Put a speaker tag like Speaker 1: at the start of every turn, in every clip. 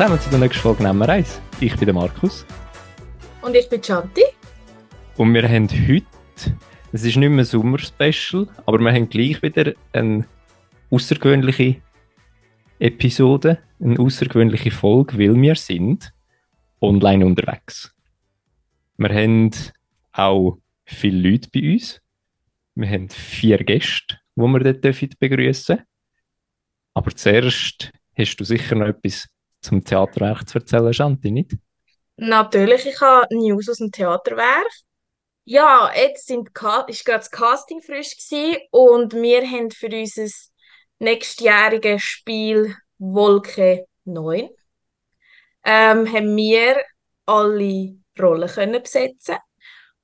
Speaker 1: Zusammen zu der nächsten Folge Nehmen wir eins. Ich bin der Markus.
Speaker 2: Und ich bin Chanti.
Speaker 1: Und wir haben heute, es ist nicht mehr ein Sommer-Special, aber wir haben gleich wieder eine außergewöhnliche Episode, eine außergewöhnliche Folge, weil wir sind online unterwegs. Wir haben auch viele Leute bei uns. Wir haben vier Gäste, die wir dort begrüßen dürfen. Aber zuerst hast du sicher noch etwas zum Theaterwerk zu erzählen, Shanti, nicht?
Speaker 2: Natürlich, ich habe News aus dem Theaterwerk. Ja, jetzt sind, war gerade das Casting frisch gewesen und wir haben für unser nächstjähriges Spiel Wolke 9 ähm, haben wir alle Rollen können besetzen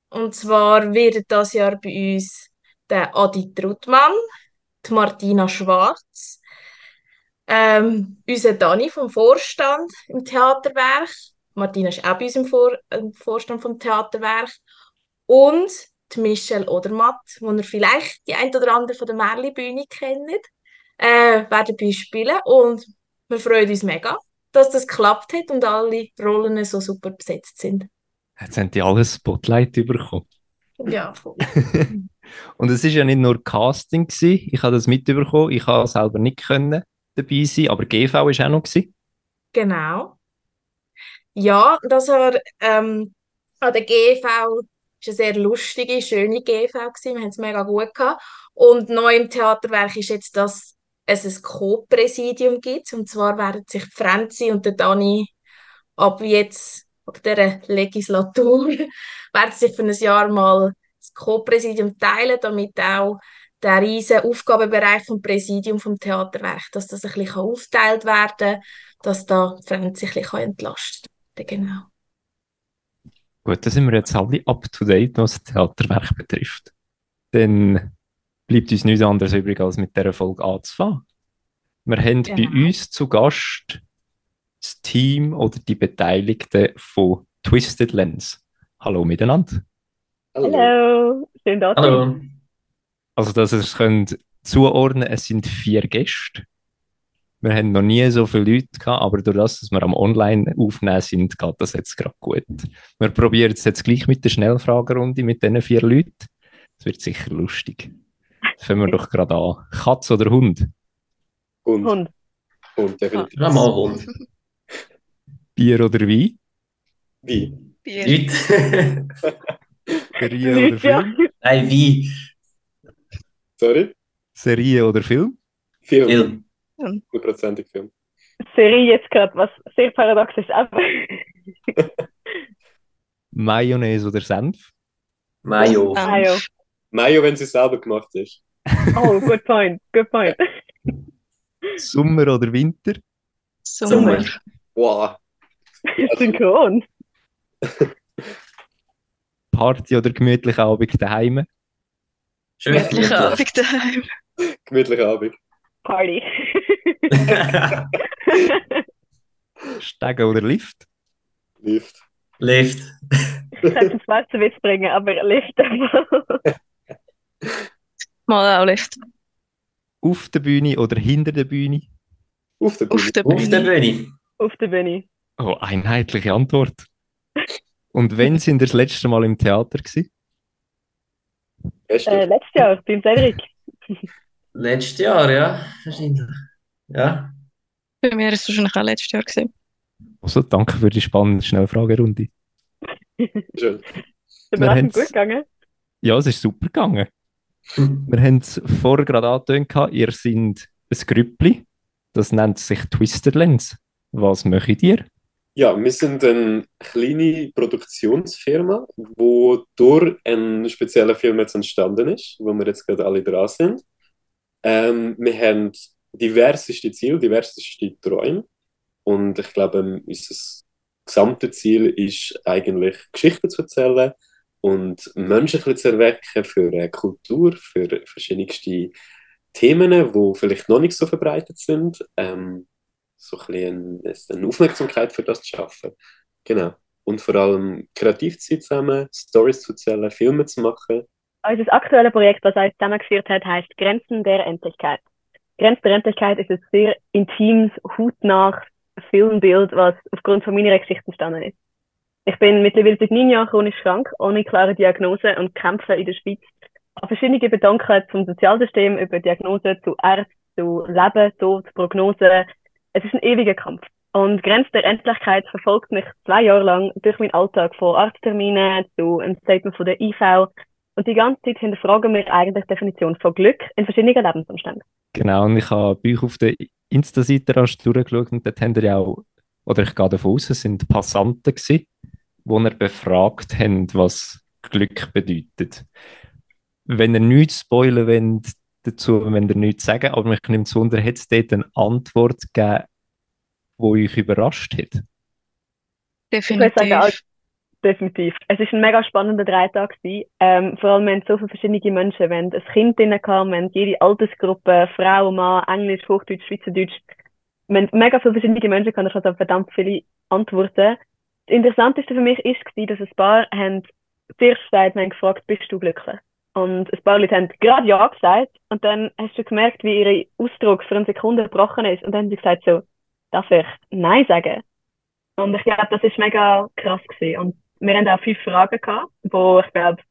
Speaker 2: Und zwar wird das Jahr bei uns der Adi Trutmann, die Martina Schwarz, ähm, unser Dani vom Vorstand im Theaterwerk. Martina ist auch bei uns im, Vor im Vorstand vom Theaterwerk. Und die Michelle Odermatt, die ihr vielleicht die ein oder andere von der Merli-Bühne kennt, äh, werden bei uns spielen. Und wir freuen uns mega, dass das geklappt hat und alle Rollen so super besetzt sind.
Speaker 1: Jetzt haben die alles Spotlight bekommen.
Speaker 2: Ja, voll.
Speaker 1: und es war ja nicht nur Casting, gewesen. ich habe das mitbekommen, ich habe selber nicht können dabei sein, aber GV war auch noch. Gewesen.
Speaker 2: Genau. Ja, das war ähm, an der GV war eine sehr lustige, schöne GV gewesen. Wir haben es mega gut gehabt. Und neu im Theaterwerk ist jetzt, dass es ein Co-Präsidium gibt. Und zwar werden sich Franzi und der Dani ab jetzt, ab dieser Legislatur, werden sich für ein Jahr mal das Co-Präsidium teilen, damit auch der riesige Aufgabenbereich vom Präsidium vom Theaterwerk, dass das ein bisschen aufgeteilt werden kann, dass da Franzi ein bisschen entlastet werden Genau.
Speaker 1: Gut, dann sind wir jetzt alle up to date, was das Theaterwerk betrifft. Dann bleibt uns nichts anderes übrig, als mit dieser Folge anzufangen. Wir haben genau. bei uns zu Gast das Team oder die Beteiligten von Twisted Lens. Hallo miteinander.
Speaker 3: Hallo, schön da
Speaker 1: Hallo. Also, dass ihr es könnt zuordnen es sind vier Gäste. Wir haben noch nie so viele Leute gehabt, aber durch das, dass wir am Online aufnehmen sind, geht das jetzt gerade gut. Wir probieren es jetzt gleich mit der Schnellfragerunde mit diesen vier Leuten. Das wird sicher lustig. Fangen wir doch gerade an. Katz oder Hund?
Speaker 3: Hund. Hund.
Speaker 4: Hund, definitiv.
Speaker 5: Ja, mal Hund.
Speaker 1: Bier oder Wein?
Speaker 4: Wein.
Speaker 5: Bier.
Speaker 1: Serie oder Film?
Speaker 5: Nein, Wein.
Speaker 4: Sorry?
Speaker 1: Serie oder Film?
Speaker 4: Film.
Speaker 5: Film.
Speaker 4: Hundertprozentig Film.
Speaker 3: Serie jetzt gerade, was sehr paradox ist, aber.
Speaker 1: Mayonnaise oder Senf?
Speaker 5: Mayo.
Speaker 3: Mayo.
Speaker 4: Mayo, wenn sie selber gemacht ist.
Speaker 3: Oh, good point, good point.
Speaker 1: Sommer oder Winter?
Speaker 5: Sommer.
Speaker 4: Wow.
Speaker 3: Synchron.
Speaker 1: Party oder gemütlicher Abend daheim?
Speaker 5: Schön.
Speaker 6: Gemütlicher Abend daheim.
Speaker 4: Gemütlicher Abend.
Speaker 3: Party.
Speaker 1: Steigen oder Lift?
Speaker 4: Lift.
Speaker 5: Lift.
Speaker 3: Ich könnte einen schwarzen Witz bringen, aber Lift.
Speaker 6: Mal auch Lift.
Speaker 1: Auf der Bühne oder hinter der Bühne?
Speaker 4: Auf der Bühne.
Speaker 6: Auf der
Speaker 5: Auf der
Speaker 6: Bühne.
Speaker 5: Bühne.
Speaker 3: Auf der Bühne.
Speaker 1: Oh, einheitliche Antwort. Und wenn sind ihr das letzte Mal im Theater gewesen?
Speaker 3: Äh, letztes Jahr, beim Cedric.
Speaker 5: Letztes Jahr, ja. Wahrscheinlich. Ja.
Speaker 6: Bei mir war es wahrscheinlich auch letztes Jahr. Gewesen.
Speaker 1: Also danke für die spannende Schnellfragerunde.
Speaker 4: Schön.
Speaker 3: Überraschend
Speaker 1: haben's-
Speaker 3: gut gegangen.
Speaker 1: Ja, es ist super gegangen. Wir haben es vorher gerade angetönt, gehabt, ihr seid ein Grüppli, das nennt sich Twisted Lens. Was möchtet ihr?
Speaker 4: Ja, wir sind eine kleine Produktionsfirma, wo durch einen speziellen Film jetzt entstanden ist, wo wir jetzt gerade alle dran sind. Ähm, wir haben diverseste Ziele, diverseste Träume. Und ich glaube, unser gesamtes Ziel ist eigentlich Geschichten zu erzählen und Menschen ein bisschen zu erwecken für äh, Kultur, für verschiedenste Themen, die vielleicht noch nicht so verbreitet sind. Ähm, so ein bisschen eine, Aufmerksamkeit für das zu schaffen. Genau. Und vor allem kreativ zu sein zusammen, Stories zu erzählen, Filme zu machen.
Speaker 3: Unser aktuelles Projekt, das uns zusammengeführt hat, heißt Grenzen der Endlichkeit. Grenzen der Endlichkeit ist ein sehr intimes, hautnah Filmbild, was aufgrund von meiner Geschichte entstanden ist. Ich bin mittlerweile seit neun Jahren chronisch krank, ohne klare Diagnose und kämpfe in der Schweiz an verschiedene Gedanken zum Sozialsystem, über Diagnose zu Ärzten, zu Leben, Tod, Prognose. Es ist ein ewiger Kampf. Und Grenze der Endlichkeit verfolgt mich zwei Jahre lang durch meinen Alltag von Arztterminen zu einem Statement von der IV. Und die ganze Zeit hinterfragen wir eigentlich die Definition von Glück in verschiedenen Lebensumständen.
Speaker 1: Genau, und ich habe bei euch auf der Insta-Seite durchgeschaut und dort haben ihr ja auch, oder ich gehe davon aus, es sind Passanten gewesen, die ihr befragt haben, was Glück bedeutet. Wenn ihr nichts spoilern wollt dazu, wenn ihr nichts sagen, aber mich nimmt es wunder, hat es dort eine Antwort gegeben, die euch überrascht hat?
Speaker 3: Ich würde sagen,
Speaker 6: Definitiv.
Speaker 3: definitiv. Es ist ein mega spannender Dreitag. Ähm, vor allem, wenn so viele verschiedene Menschen, wenn ein Kind drin kam, wenn jede Altersgruppe, Frau, Mann, Englisch, Hochdeutsch, Schweizerdeutsch, wenn mega viele verschiedene Menschen kann ich hatte verdammt viele Antworten. Das Interessanteste für mich ist gewesen, dass ein paar haben zuerst gesagt, haben gefragt, bist du glücklich? Und ein paar Leute haben gerade ja gesagt und dann hast du gemerkt, wie ihr Ausdruck für eine Sekunde gebrochen ist und dann haben sie gesagt so, darf ich Nein sagen? Und ich glaube, das ist mega krass gewesen. Und wir haben auch fünf Fragen gehabt, wo ich glaube,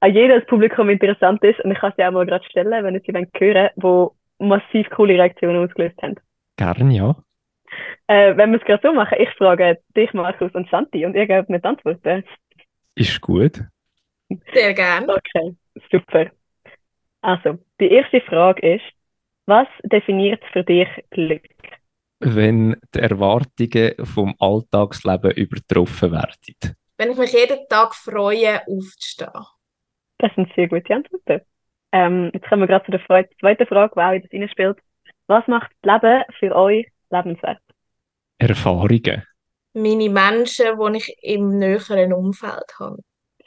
Speaker 3: an jedes Publikum interessant ist. Und ich kann sie auch mal gerade stellen, wenn ihr sie wollt hören wo massiv coole Reaktionen ausgelöst haben.
Speaker 1: Gern, ja.
Speaker 3: Äh, wenn wir es gerade so machen, ich frage dich, Markus und Santi, und ihr gebt mir die Antworten.
Speaker 1: Ist gut.
Speaker 2: Sehr gern.
Speaker 3: Okay, super. Also, die erste Frage ist, was definiert für dich Glück?
Speaker 1: Wenn die Erwartungen vom Alltagsleben übertroffen werden.
Speaker 2: Wenn ich mich jeden Tag freue, aufzustehen.
Speaker 3: Das sind sehr gute Antworten. Ähm, jetzt kommen wir gerade zu der Fre- zweiten Frage, die auch in das reinspielt. Was macht das Leben für euch lebenswert?
Speaker 1: Erfahrungen.
Speaker 2: Meine Menschen, die ich im näheren Umfeld habe.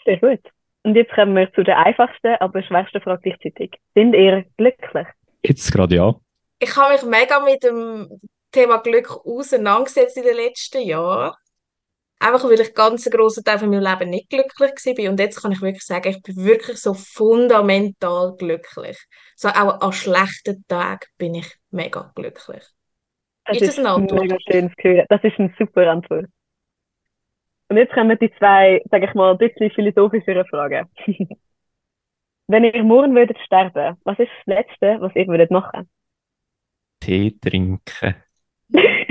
Speaker 3: Sehr gut. Und jetzt kommen wir zu der einfachsten, aber schwersten Frage gleichzeitig. Sind ihr glücklich?
Speaker 1: Jetzt gerade ja.
Speaker 2: Ich habe mich mega mit dem Thema Glück auseinandergesetzt in den letzten Jahren. Einfach weil ich ganz einen grossen Teil von meinem Leben nicht glücklich war. Und jetzt kann ich wirklich sagen, ich bin wirklich so fundamental glücklich. So auch an schlechten Tagen bin ich mega glücklich. Ist das eine Antwort?
Speaker 3: mega schön zu hören. Das ist eine super Antwort. Und jetzt kommen die zwei, sage ich mal, ein bisschen philosophischere Fragen. Wenn ihr morgen würdet sterben, was ist das Letzte, was ihr würdet machen?
Speaker 1: Tee trinken.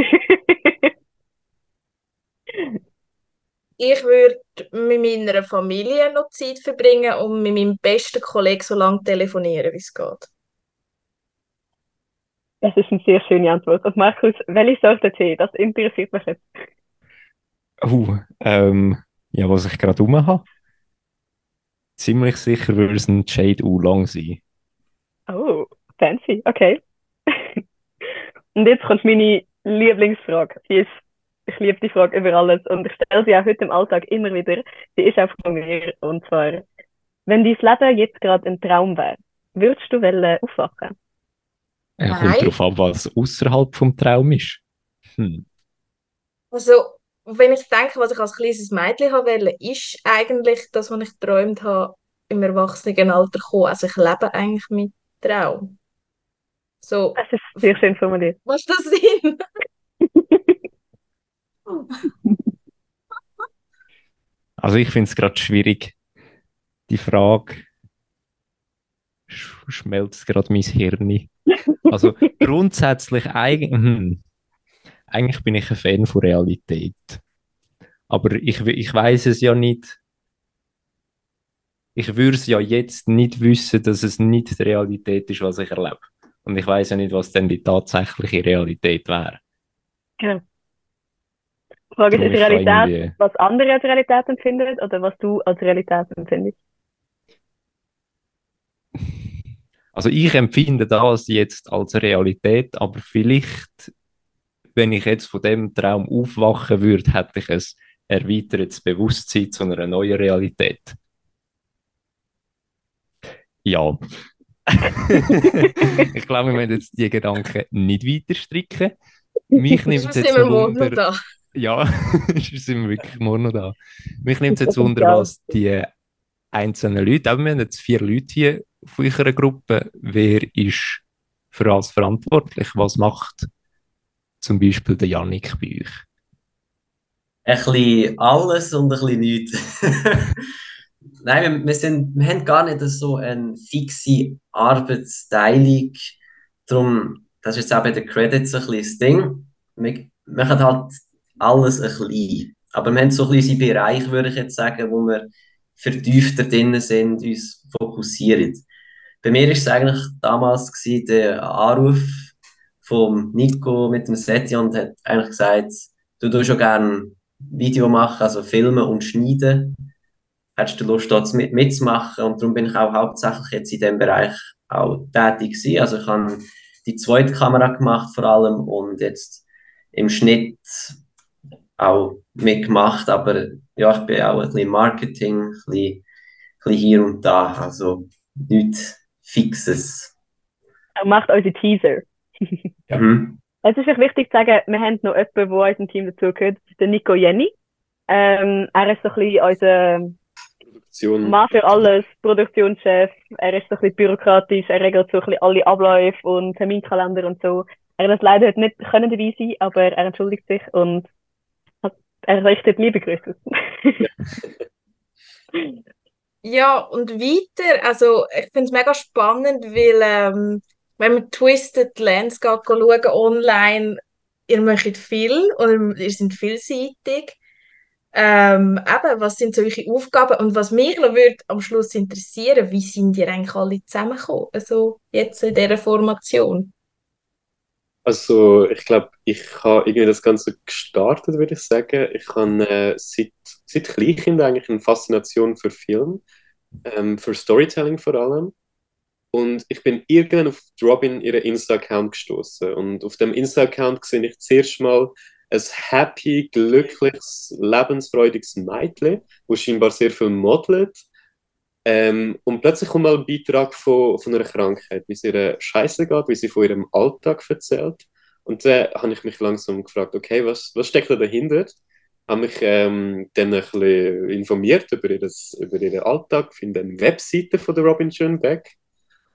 Speaker 2: Ich würde mit meiner Familie noch Zeit verbringen und mit meinem besten Kollegen so lange telefonieren, wie es geht.
Speaker 3: Das ist eine sehr schöne Antwort. Und Markus, welche Sorte Tee? Das interessiert mich jetzt.
Speaker 1: Uh, ähm, ja, was ich gerade rum habe. Ziemlich sicher würde es ein Shade Oolong sein.
Speaker 3: Oh, fancy. Okay. Und jetzt kommt meine Lieblingsfrage. Die ist, ich liebe die Frage über alles und ich stelle sie auch heute im Alltag immer wieder. Die ist auch von mir. Und zwar, wenn dein Leben jetzt gerade ein Traum wäre, würdest du wollen aufwachen?
Speaker 1: Es kommt darauf an, was außerhalb vom Traum ist. Hm.
Speaker 2: Also, wenn ich denke, was ich als kleines Mädchen wollte, ist eigentlich das, was ich geträumt habe, im Erwachsenenalter kommen. Also ich lebe eigentlich mit Traum. So,
Speaker 3: Das ist sehr schön formuliert.
Speaker 2: was ist das Sinn?
Speaker 1: Also ich finde es gerade schwierig. Die Frage sch schmelzt gerade mein Hirn. Also grundsätzlich eigentlich, hm, eigentlich bin ich ein Fan von Realität. Aber ich, ich weiß es ja nicht. Ich würde es ja jetzt nicht wissen, dass es nicht die Realität ist, was ich erlebe. Und ich weiß ja nicht, was denn die tatsächliche Realität wäre.
Speaker 3: Genau. Die Frage ist, ist
Speaker 1: kann
Speaker 3: Realität,
Speaker 1: irgendwie-
Speaker 3: was andere als Realität empfinden oder was du als Realität empfindest?
Speaker 1: Also ich empfinde das jetzt als Realität, aber vielleicht, wenn ich jetzt von dem Traum aufwachen würde, hätte ich ein erweitertes Bewusstsein zu einer neuen Realität. Ja. ich glaube, wir werden jetzt die Gedanken nicht weiter stricken. Mich nimmt es jetzt
Speaker 2: sind wir
Speaker 1: noch
Speaker 2: morgen noch
Speaker 1: Wunder,
Speaker 2: da.
Speaker 1: ja, sind wir wirklich morgen noch da. Mich nimmt es jetzt Wunder, was die einzelnen Leute, aber wir haben jetzt vier Leute hier von unserer Gruppe. Wer ist für was verantwortlich? Was macht zum Beispiel der Yannick bei euch?
Speaker 5: Ein bisschen alles und ein bisschen nichts. Nein, wir, wir, sind, wir haben gar nicht so eine fixe Arbeitsteilung. Darum, das ist jetzt auch bei den Credits ein bisschen das Ding. Wir machen halt alles ein bisschen. Aber wir haben so ein bisschen Bereich, würde ich jetzt sagen, wo wir vertiefter drin sind, uns fokussieren. Bei mir war es eigentlich damals der Anruf von Nico mit dem Seti und hat eigentlich gesagt, du tust schon gerne Video machen, also filmen und schneiden. Hättest du Lust, dort mit, mitzumachen? Und darum bin ich auch hauptsächlich jetzt in dem Bereich auch tätig gewesen. Also ich habe die zweite Kamera gemacht vor allem und jetzt im Schnitt auch mitgemacht, aber ja, ich bin auch ein bisschen Marketing, ein bisschen, ein bisschen hier und da, also nichts Fixes.
Speaker 3: Macht unsere Teaser.
Speaker 1: Ja.
Speaker 5: Mhm.
Speaker 3: Es ist echt wichtig zu sagen, wir haben noch jemanden, der unserem Team dazugehört. Das ist der Nico Jenny. Ähm, er ist so ein bisschen unser
Speaker 4: Produktion.
Speaker 3: Mann für alles, Produktionschef. Er ist so ein bisschen bürokratisch, er regelt so ein bisschen alle Abläufe und Terminkalender und so. Er hat leider heute nicht können dabei sein, aber er entschuldigt sich und hat, er richtet liebe Grüße.
Speaker 2: Ja, und weiter, also ich finde es mega spannend, weil ähm, wenn man Twisted Lens schauen online, ihr macht viel und ihr seid vielseitig. Ähm, eben, was sind so eure Aufgaben und was mich würde am Schluss interessieren, wie sind ihr eigentlich alle zusammengekommen, also jetzt in dieser Formation?
Speaker 4: Also, ich glaube, ich habe irgendwie das Ganze gestartet, würde ich sagen. Ich habe äh, seit, seit Kleinkind eigentlich eine Faszination für Film, ähm, für Storytelling vor allem. Und ich bin irgendwann auf Robin ihren Insta-Account gestoßen. Und auf dem Insta-Account sehe ich zuerst mal ein happy, glückliches, lebensfreudiges Mädchen, wo scheinbar sehr viel modelt. Ähm, und plötzlich kommt mal ein Beitrag von, von einer Krankheit, wie es ihr scheiße geht, wie sie von ihrem Alltag erzählt. Und dann habe ich mich langsam gefragt, okay, was, was steckt da dahinter? Habe mich ähm, dann ein bisschen informiert über, ihres, über ihren Alltag, finde eine Webseite von der Robin Schönbeck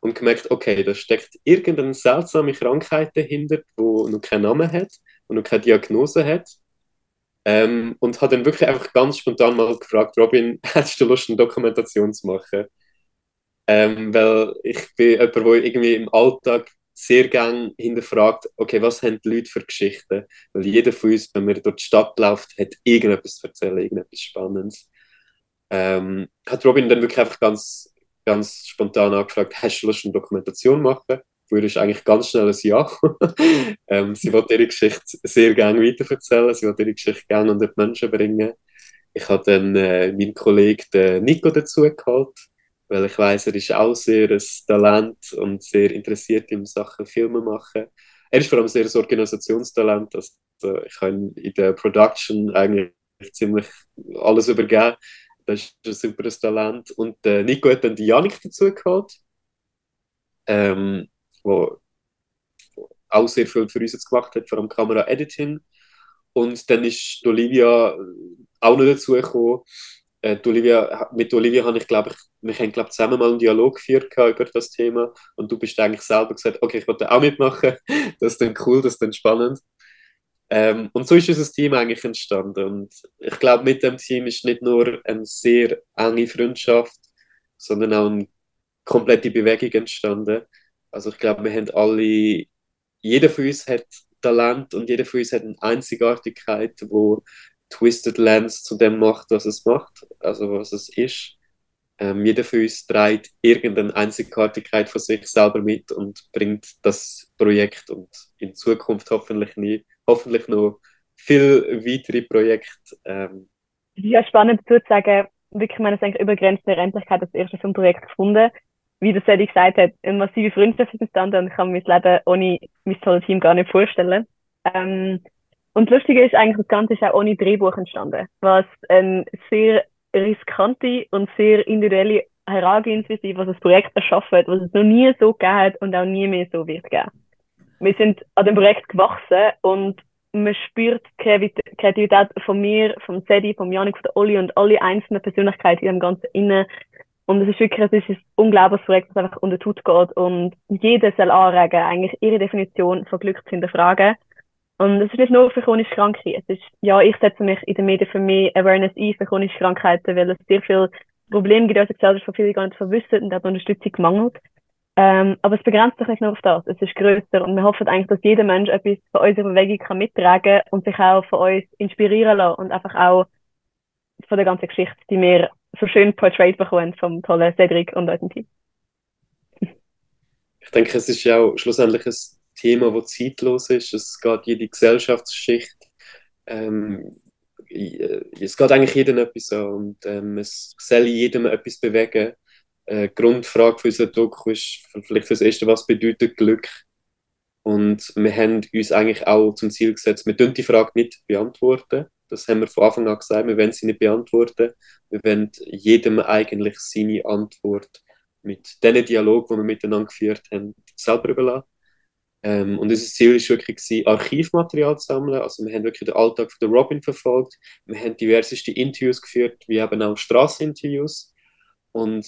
Speaker 4: und gemerkt, okay, da steckt irgendeine seltsame Krankheit dahinter, die noch keinen Namen hat und noch keine Diagnose hat. Ähm, und habe dann wirklich einfach ganz spontan mal gefragt, Robin, hättest du Lust, eine Dokumentation zu machen? Ähm, weil ich bin jemand, der irgendwie im Alltag sehr gerne hinterfragt, okay, was haben die Leute für Geschichten? Weil jeder von uns, wenn man durch die Stadt läuft, hat irgendetwas zu erzählen, irgendetwas Spannendes. Ähm, hat Robin dann wirklich einfach ganz, ganz spontan angefragt, hast du Lust, eine Dokumentation machen? Würde ich eigentlich ganz schnell ein Ja. ähm, sie wollte ihre Geschichte sehr gerne weitererzählen, sie wollte ihre Geschichte gerne unter die Menschen bringen. Ich habe dann äh, meinen Kollegen den Nico dazu geholt, weil ich weiß, er ist auch sehr ein Talent und sehr interessiert in Sachen Filme machen. Er ist vor allem sehr ein Organisationstalent, also ich kann in der Production eigentlich ziemlich alles übergeben. Das ist ein super Talent. Und äh, Nico hat dann die Janik dazu geholt, ähm, wo, auch sehr viel für uns jetzt gemacht hat, vor allem Kamera-Editing. Und dann ist Olivia auch noch dazu gekommen. Äh, Olivia, mit Olivia habe ich, glaube ich, wir haben, glaube zusammen mal einen Dialog geführt über das Thema. Und du bist eigentlich selber gesagt, okay, ich wollte auch mitmachen. Das ist dann cool, das ist dann spannend. Ähm, und so ist unser Team eigentlich entstanden. Und ich glaube, mit dem Team ist nicht nur eine sehr enge Freundschaft, sondern auch eine komplette Bewegung entstanden. Also ich glaube, wir haben alle, jeder von uns hat Talent und jeder von uns hat eine Einzigartigkeit, wo Twisted Lens zu dem macht, was es macht, also was es ist. Ähm, jeder von uns trägt irgendeine Einzigartigkeit von sich selber mit und bringt das Projekt und in Zukunft hoffentlich nie, hoffentlich noch viel weitere Projekte. Ähm.
Speaker 3: Ist ja spannend zu sagen, wirklich, meine, eigentlich über Grenzen der Endlichkeit das erste Filmprojekt gefunden. Wie das Sadie gesagt hat, eine massive Freundschaft ist entstanden und ich kann mir das Leben ohne mein tolles Team gar nicht vorstellen. Ähm, und das Lustige ist eigentlich, das Ganze ist auch ohne Drehbuch entstanden, was eine sehr riskante und sehr individuelle Herangehensweise, was das Projekt erschaffen hat, was es noch nie so gegeben hat und auch nie mehr so wird geben. Wir sind an dem Projekt gewachsen und man spürt die Kreativität von mir, vom Sedi, vom Janik, von der Oli und alle einzelnen Persönlichkeiten in dem Ganzen innen. Und es ist wirklich es ist ein unglaubliches Projekt, das einfach unter Tut geht und jeder soll anregen, eigentlich ihre Definition von Glück zu hinterfragen Und es ist nicht nur für chronisch Kranke. Es ist, ja, ich setze mich in den Medien für mehr Awareness ein für chronische Krankheiten, weil es sehr viele Probleme gibt in unserer Gesellschaft, von vielen gar nicht verwissen und auch Unterstützung mangelt. Ähm, aber es begrenzt sich nicht nur auf das. Es ist größer und wir hoffen eigentlich, dass jeder Mensch etwas von unserer Bewegung kann mittragen und sich auch von uns inspirieren lassen und einfach auch von der ganzen Geschichte, die wir so schön portrayed bekommen vom tollen Cedric und unserem Team.
Speaker 4: Ich denke, es ist ja auch schlussendlich ein Thema, das zeitlos ist. Es geht jede Gesellschaftsschicht. Ähm, es geht eigentlich jedem etwas an und ähm, es soll jedem etwas bewegen. Äh, Grundfrage für unseren Doku ist vielleicht für das Erste, was bedeutet Glück? Und wir haben uns eigentlich auch zum Ziel gesetzt, wir dürfen die Frage nicht beantworten. Das haben wir von Anfang an gesagt, wir wollen sie nicht beantworten. Wir wollen jedem eigentlich seine Antwort mit dem Dialog, den wir miteinander geführt haben, selber überlassen. Ähm, und unser Ziel war wirklich, gewesen, Archivmaterial zu sammeln. Also wir haben wirklich den Alltag von Robin verfolgt. Wir haben diverseste Interviews geführt, wie eben auch Strasseninterviews. Und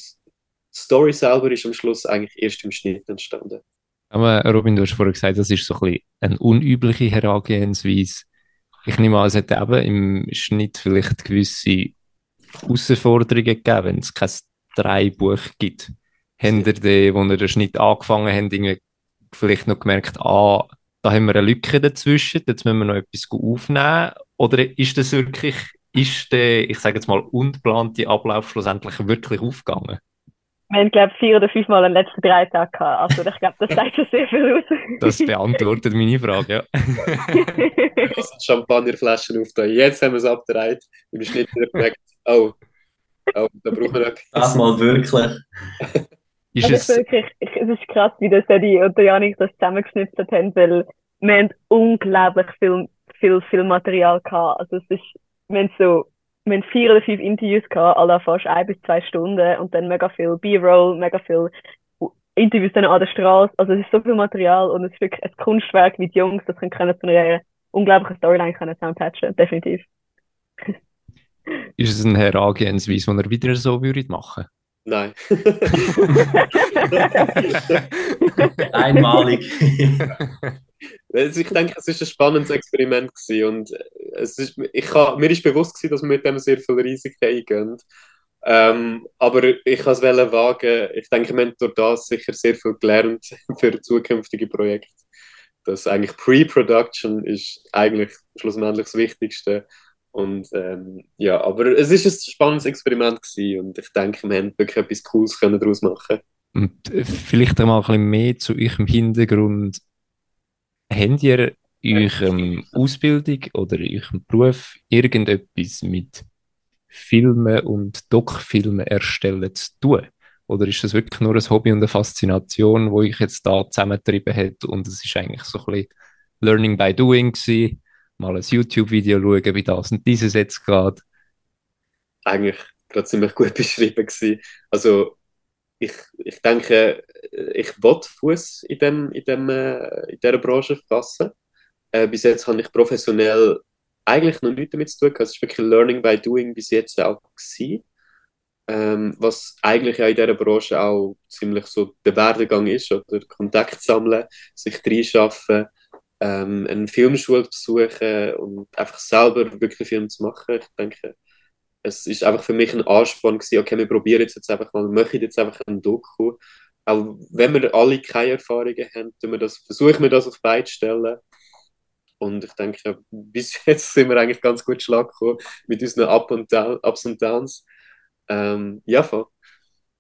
Speaker 4: die Story selber ist am Schluss eigentlich erst im Schnitt entstanden.
Speaker 1: Aber Robin, du hast vorhin gesagt, das ist so ein bisschen eine unübliche Herangehensweise. Ich nehme an, es hat eben im Schnitt vielleicht gewisse Herausforderungen gegeben, wenn es kein Dreibuch gibt. Habt ihr den, wo ihr den Schnitt angefangen habt, vielleicht noch gemerkt, ah, da haben wir eine Lücke dazwischen, jetzt müssen wir noch etwas aufnehmen? Oder ist das wirklich, ist der, ich sage jetzt mal, ungeplante Ablauf schlussendlich wirklich aufgegangen?
Speaker 3: Wir haben, glaube ich, vier oder fünf Mal den letzten drei Tage gehabt. Also ich glaube, das sagt schon sehr viel aus.
Speaker 1: Das beantwortet meine Frage, ja.
Speaker 4: Das sind Champagnerflaschen auf da. Jetzt haben wir es abgedreht. Im Schnitt wieder gemerkt, oh, oh, da brauchen wir etwas.
Speaker 5: Das mal wirklich.
Speaker 1: Ist
Speaker 3: es,
Speaker 1: es,
Speaker 3: wirklich, ich, es ist krass, wie das Eddie und der Janik das zusammengeschnitzt haben, weil wir haben unglaublich viel, viel, viel Material gehabt. Also es ist, wir haben so, wir haben vier oder fünf Interviews gehabt, alle fast ein bis zwei Stunden und dann mega viel B-Roll, mega viel Interviews dann an der Straße. Also es ist so viel Material und es ist wirklich ein Kunstwerk, wie die Jungs das können, können zu einer unglaublichen Storyline können zusammenpatchen, definitiv.
Speaker 1: ist es eine Herangehensweise, die ihr wieder so würdet machen
Speaker 4: Nein.
Speaker 5: Einmalig.
Speaker 4: Also ich denke, es war ein spannendes Experiment gewesen und es ist, ich kann, mir ist bewusst gewesen, dass wir mit dem sehr viel Risiken eingehen. Ähm, aber ich kann es wagen. Ich denke, wir haben durch das sicher sehr viel gelernt für zukünftige Projekte. Dass eigentlich Pre-Production ist eigentlich schlussendlich das Wichtigste. Und ähm, ja, aber es ist ein spannendes Experiment gewesen und ich denke, wir haben wirklich etwas Cooles daraus machen.
Speaker 1: Und äh, vielleicht einmal ein bisschen mehr zu eurem Hintergrund. Habt ihr in eurem Ausbildung oder in eurem Beruf irgendetwas mit Filmen und Doc-Filmen erstellen zu tun? Oder ist das wirklich nur ein Hobby und eine Faszination, wo ich jetzt da zusammengetrieben hat und es ist eigentlich so ein bisschen Learning by Doing gewesen? mal ein YouTube-Video schauen, wie das und dieses jetzt geht.
Speaker 4: Eigentlich gerade ziemlich gut beschrieben gewesen. Also ich, ich denke, ich will Fuß in, dem, in, dem, äh, in dieser Branche fassen. Äh, bis jetzt habe ich professionell eigentlich noch nichts damit zu tun. Es ist wirklich Learning by Doing bis jetzt auch gewesen. Ähm, was eigentlich ja in dieser Branche auch ziemlich so der Werdegang ist, oder Kontakt sammeln, sich reinschaffen, ähm, eine Filmschule besuchen und einfach selber wirklich Film zu machen. Ich denke, es ist einfach für mich ein Ansporn gewesen, okay, wir probieren jetzt, jetzt einfach mal, wir jetzt einfach ein Doku. Auch wenn wir alle keine Erfahrungen haben, wir das, versuchen wir das auf beide Stellen. Und ich denke, bis jetzt sind wir eigentlich ganz gut Schlag mit unseren Up und Down, Ups und Downs. Ähm, ja, voll.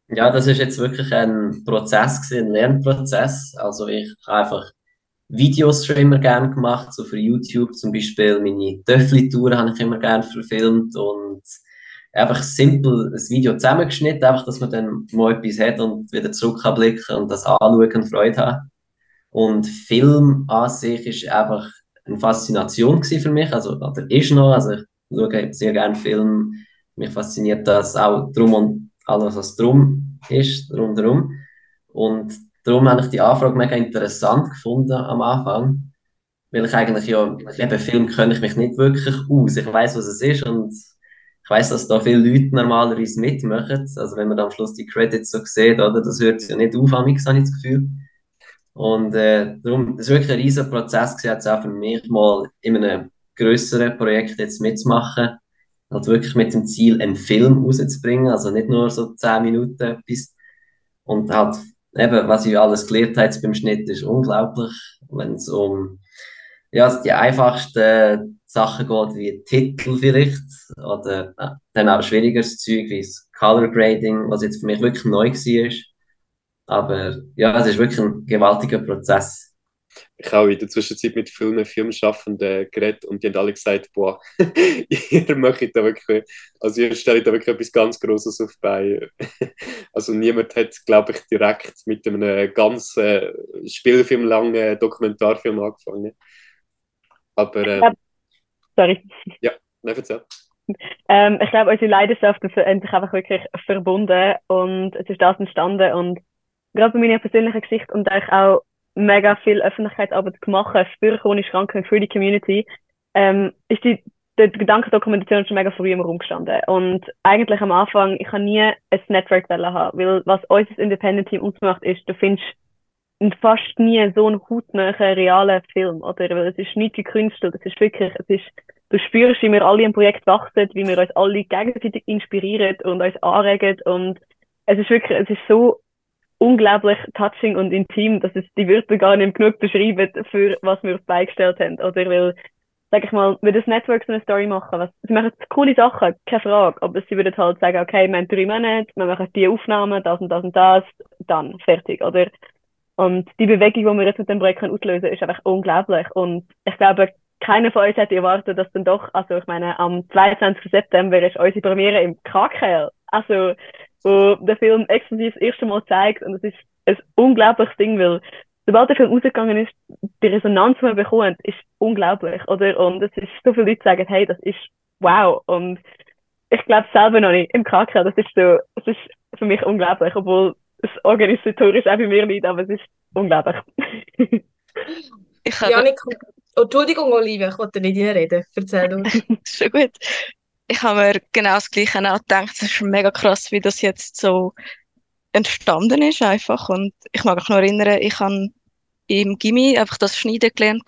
Speaker 5: Ja, das ist jetzt wirklich ein Prozess gewesen, ein Lernprozess. Also ich habe einfach Videos schon immer gerne gemacht, so für YouTube zum Beispiel meine Töffli-Tour habe ich immer gerne verfilmt und einfach simpel ein Video zusammengeschnitten, einfach, dass man dann mal etwas hat und wieder zurück kann und das anschauen und Freude haben. Und Film an sich ist einfach eine Faszination für mich, also oder ist noch, also ich schaue sehr gerne Film, mich fasziniert das auch drum und alles, was drum ist, rundherum. Und Darum habe ich die Anfrage mega interessant gefunden am Anfang, weil ich eigentlich ja, eben Film kenne ich mich nicht wirklich aus. Ich weiß, was es ist und ich weiß, dass da viele Leute normalerweise mitmachen. Also wenn man am Schluss die Credits so sieht, oder, das hört ja nicht auf, habe ich das Gefühl. Und äh, darum, das war wirklich ein riesiger Prozess jetzt auch für mich mal in einem grösseren Projekt jetzt mitzumachen. Halt wirklich mit dem Ziel, einen Film rauszubringen, also nicht nur so 10 Minuten etwas. Und halt, eben, was ich alles gelernt habe beim Schnitt, ist unglaublich, wenn es um ja, die einfachsten Sachen geht, wie Titel vielleicht, oder äh, dann auch schwierigeres Zeug wie das Color Grading, was jetzt für mich wirklich neu war. Aber ja, es ist wirklich ein gewaltiger Prozess.
Speaker 4: Ich habe in der Zwischenzeit mit vielen Filmschaffenden geredet und die haben alle gesagt, boah, ihr möchtet da wirklich, also ihr stellt da wirklich etwas ganz Großes auf bei. Also niemand hat, glaube ich, direkt mit einem ganz äh, spielfilmlangen Dokumentarfilm angefangen. Aber, äh,
Speaker 3: Sorry.
Speaker 4: ja, nein, erzähl.
Speaker 3: Ähm, ich glaube, unsere Leidenschaften haben sich einfach wirklich verbunden und es ist das entstanden und gerade bei meiner persönlichen Geschichte und eigentlich auch mega viel Öffentlichkeitsarbeit gemacht, spüre chronische Krankheit für die Community, ähm, ist die, die Gedankendokumentation schon mega früh im Raum gestanden. Und eigentlich am Anfang, ich habe nie ein Network haben, weil was unser Independent Team ausmacht, ist, du findest fast nie so einen hautnahen, realen Film, oder? Weil es ist nicht gekünstelt, es ist wirklich, es ist, du spürst, wie wir alle im Projekt wachsen, wie wir uns alle gegenseitig inspirieren und uns anregen und es ist wirklich, es ist so unglaublich touching und intim, dass es die Wörter gar nicht genug beschreiben, für was wir uns beigestellt haben. Oder weil, sag ich mal, wenn das Network so eine Story machen, was, sie machen coole Sachen, keine Frage, aber sie würden halt sagen, okay, wir haben drei Monate, wir machen die Aufnahmen, das und das und das, dann, fertig, oder? Und die Bewegung, die wir jetzt mit dem Projekt auslösen können, ist einfach unglaublich. Und ich glaube, keiner von uns hätte erwartet, dass dann doch, also ich meine, am 22. September ist unsere Premiere im KKL. Also, wo der Film exklusiv das erste Mal zeigt und es ist ein unglaubliches Ding, weil sobald der Film rausgegangen ist, die Resonanz, die man bekommt, ist unglaublich, oder? Und es ist so viele Leute sagen, hey, das ist wow. Und ich glaube selber noch nicht im KK, das ist so, es ist für mich unglaublich, obwohl es organisatorisch auch bei mir liegt, aber es ist unglaublich.
Speaker 6: Ich habe,
Speaker 2: Janik, oh, Entschuldigung, Olivia, ich wollte nicht reinreden. Erzähl du.
Speaker 6: schon gut. Ich habe mir genau das Gleiche auch gedacht. Es ist mega krass, wie das jetzt so entstanden ist einfach. Und ich mag mich noch erinnern, ich habe im Gimmi einfach das Schneiden gelernt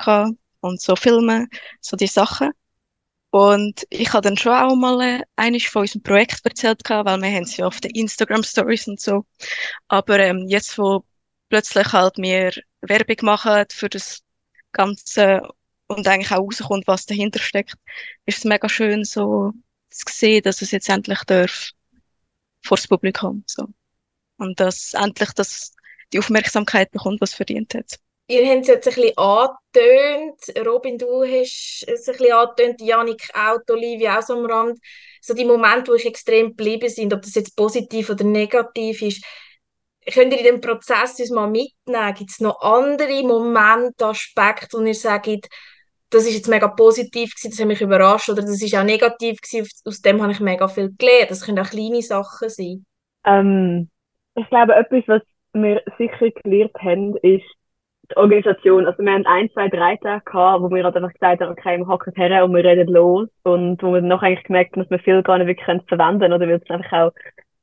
Speaker 6: und so Filmen, so die Sachen. Und ich habe dann schon auch mal einiges von unserem Projekt erzählt weil wir haben es ja auf den Instagram Stories und so. Aber ähm, jetzt, wo plötzlich halt wir Werbung machen für das Ganze und eigentlich auch rauskommt, was dahinter steckt, ist es mega schön so zu sehen, dass es jetzt endlich darf vor das Publikum so und dass endlich das die Aufmerksamkeit bekommt, was verdient hat.
Speaker 2: Ihr habt es jetzt ein bisschen angetönt. Robin, du hast es ein bisschen angetönt. Janik auch, Olivia auch so am Rand. So die Momente, wo ich extrem geblieben sind, ob das jetzt positiv oder negativ ist. Könnt ihr in dem Prozess uns mal mitnehmen? Gibt es noch andere Momente, Aspekte, wo ihr sagt, das ist jetzt mega positiv gewesen, das hat mich überrascht, oder das ist auch negativ gewesen, aus dem habe ich mega viel gelernt. Das können auch kleine Sachen sein.
Speaker 3: Ähm, ich glaube, etwas, was wir sicher gelernt haben, ist die Organisation. Also wir haben ein, zwei, drei Tage gehabt, wo wir halt einfach gesagt haben, okay, wir hocken her und wir reden los. Und wo wir dann noch eigentlich gemerkt haben, dass wir viel gar nicht wirklich verwenden können, oder weil es einfach auch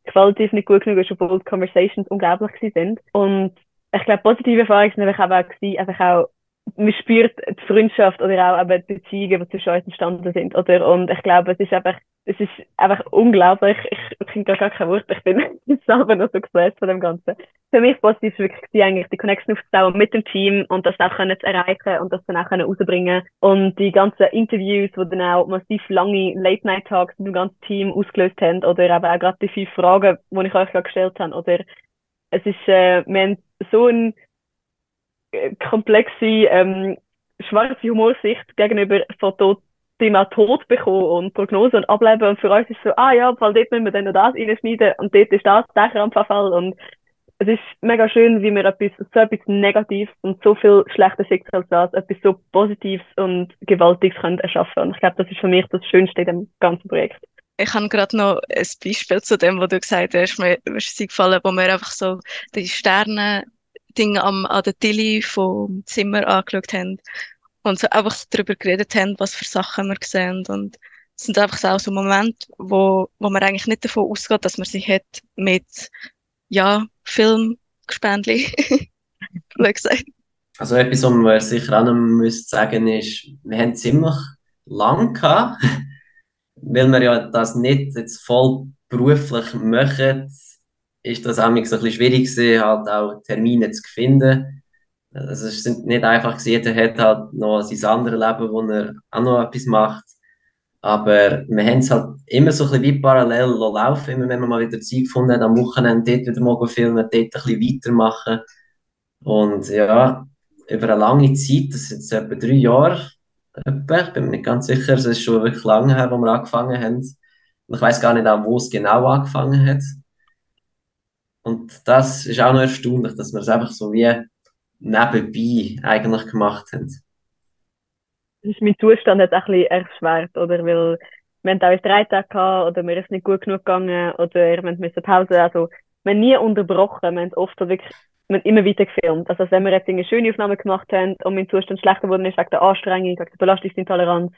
Speaker 3: qualitativ nicht gut genug ist, obwohl die Conversations unglaublich sind. Und ich glaube, positive Erfahrungen sind einfach auch, gewesen, einfach auch man spürt die Freundschaft oder auch eben die Beziehungen, die zwischen uns entstanden sind, oder? Und ich glaube, es ist einfach, es ist einfach unglaublich. Ich finde gar kein Wort. Ich bin selber noch so geflasht von dem Ganzen. Für mich positiv ist wirklich die, eigentlich die Connection aufzubauen mit dem Team und das auch können zu erreichen und das dann auch können rausbringen. Und die ganzen Interviews, die dann auch massiv lange Late-Night-Talks mit dem ganzen Team ausgelöst haben, oder eben auch gerade die fünf Fragen, die ich euch gerade gestellt habe, oder? Es ist, äh, wir haben so ein komplexe, ähm, schwarze Humorsicht gegenüber von Tod, Thema Tod bekommen und Prognose und Ableben. Und für uns ist so, ah ja, weil dort müssen wir dann noch das reinschneiden und dort ist das der Krampfanfall. Und es ist mega schön, wie wir etwas, so etwas Negatives und so viel schlechte Schicksalsschatz, etwas so Positives und Gewaltiges können erschaffen. Und ich glaube, das ist für mich das Schönste in dem ganzen Projekt.
Speaker 6: Ich habe gerade noch ein Beispiel zu dem, was du gesagt hast. Mir ist es gefallen, wo wir einfach so die Sterne Ding am, an der Tilly vom Zimmer angeschaut haben und so einfach darüber geredet haben, was für Sachen wir sehen und es sind einfach auch so Momente, wo, wo man eigentlich nicht davon ausgeht, dass man sie hat mit, ja, gesagt.
Speaker 5: Also etwas, was man sicher auch noch müsste sagen ist, wir haben ziemlich lang gehabt, weil wir ja das nicht jetzt voll beruflich machen, ist das auch ein bisschen schwierig gewesen, halt auch Termine zu finden. Also es ist nicht einfach gewesen, jeder hat halt noch sein anderes Leben, wo er auch noch etwas macht. Aber wir haben es halt immer so ein bisschen wie parallel laufen, immer wenn wir mal wieder Zeit gefunden haben, am Wochenende dort wieder mal filmen, dort ein bisschen weitermachen. Und ja, über eine lange Zeit, das sind jetzt etwa drei Jahre, etwa, ich bin mir nicht ganz sicher, es ist schon wirklich lange her, wo wir angefangen haben. Und ich weiß gar nicht auch, wo es genau angefangen hat. Und das ist auch noch erstaunlich, dass wir es einfach so wie nebenbei eigentlich gemacht haben.
Speaker 3: Das ist mein Zustand jetzt auch ein bisschen erschwert, oder? Weil wir haben auch drei Tage gehabt, oder mir ist nicht gut genug gegangen, oder wir müssen Pause, also wir haben nie unterbrochen, wir haben oft wirklich wir haben immer weiter gefilmt. Also wenn wir jetzt eine schöne Aufnahme gemacht haben und mein Zustand schlechter wurde ist wegen der Anstrengung, wegen der Belastungsintoleranz,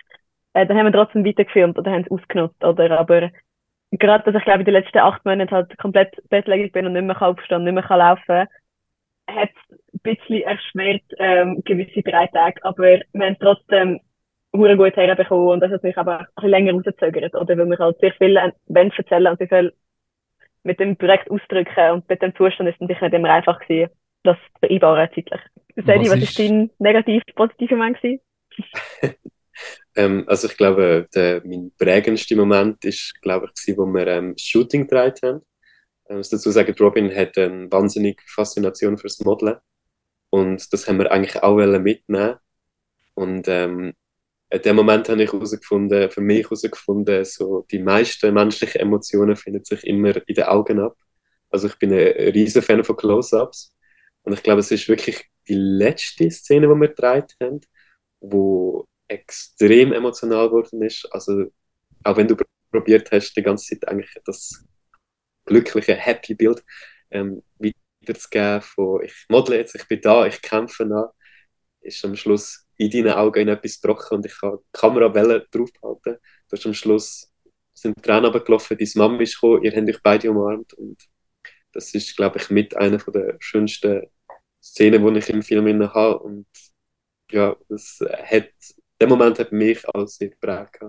Speaker 3: äh, dann haben wir trotzdem weiter gefilmt oder haben es ausgenutzt, oder? Aber gerade, dass ich glaube in den letzten acht Monaten halt komplett bettlägerig bin und nicht mehr aufstehen, nicht mehr laufen hat es ein bisschen erschwert, ähm, gewisse drei Tage, aber wir haben trotzdem hure gut herbekommen und das hat mich aber ein bisschen länger rausgezögert, oder? Weil wir halt sehr viel wollen erzählen und sehr viel mit dem Projekt ausdrücken und mit dem Zustand ist es nicht immer einfach gewesen, das zu vereinbaren zeitlich. Sadie, was, ist dein negativ positive Moment?
Speaker 4: ähm, also ich glaube, der, mein prägendster Moment ist, glaube ich, gewesen, wo wir ähm, Shooting gedreht haben. Ich muss dazu sagen, Robin hat eine wahnsinnige Faszination fürs Modeln und das haben wir eigentlich auch mitnehmen und ähm, in dem Moment habe ich herausgefunden, für mich herausgefunden, so die meisten menschlichen Emotionen finden sich immer in den Augen ab. Also ich bin ein riesen Fan von Close-Ups und ich glaube, es ist wirklich die letzte Szene, die wir gedreht haben, wo extrem emotional geworden ist. Also auch wenn du probiert hast, die ganze Zeit eigentlich das glückliche, happy Bild ähm, wiederzugeben von ich modle jetzt, ich bin da, ich kämpfe noch, ist am Schluss in deinen Augen in etwas gebrochen und ich kann die Kamera draufhalten. Du hast am Schluss sind Tränen runtergelaufen, deine Mama ist gekommen, ihr habt euch beide umarmt und das ist, glaube ich, mit einer der schönsten Szenen, die ich im Film habe und ja, das hat, der Moment hat mich als sehr geprägt.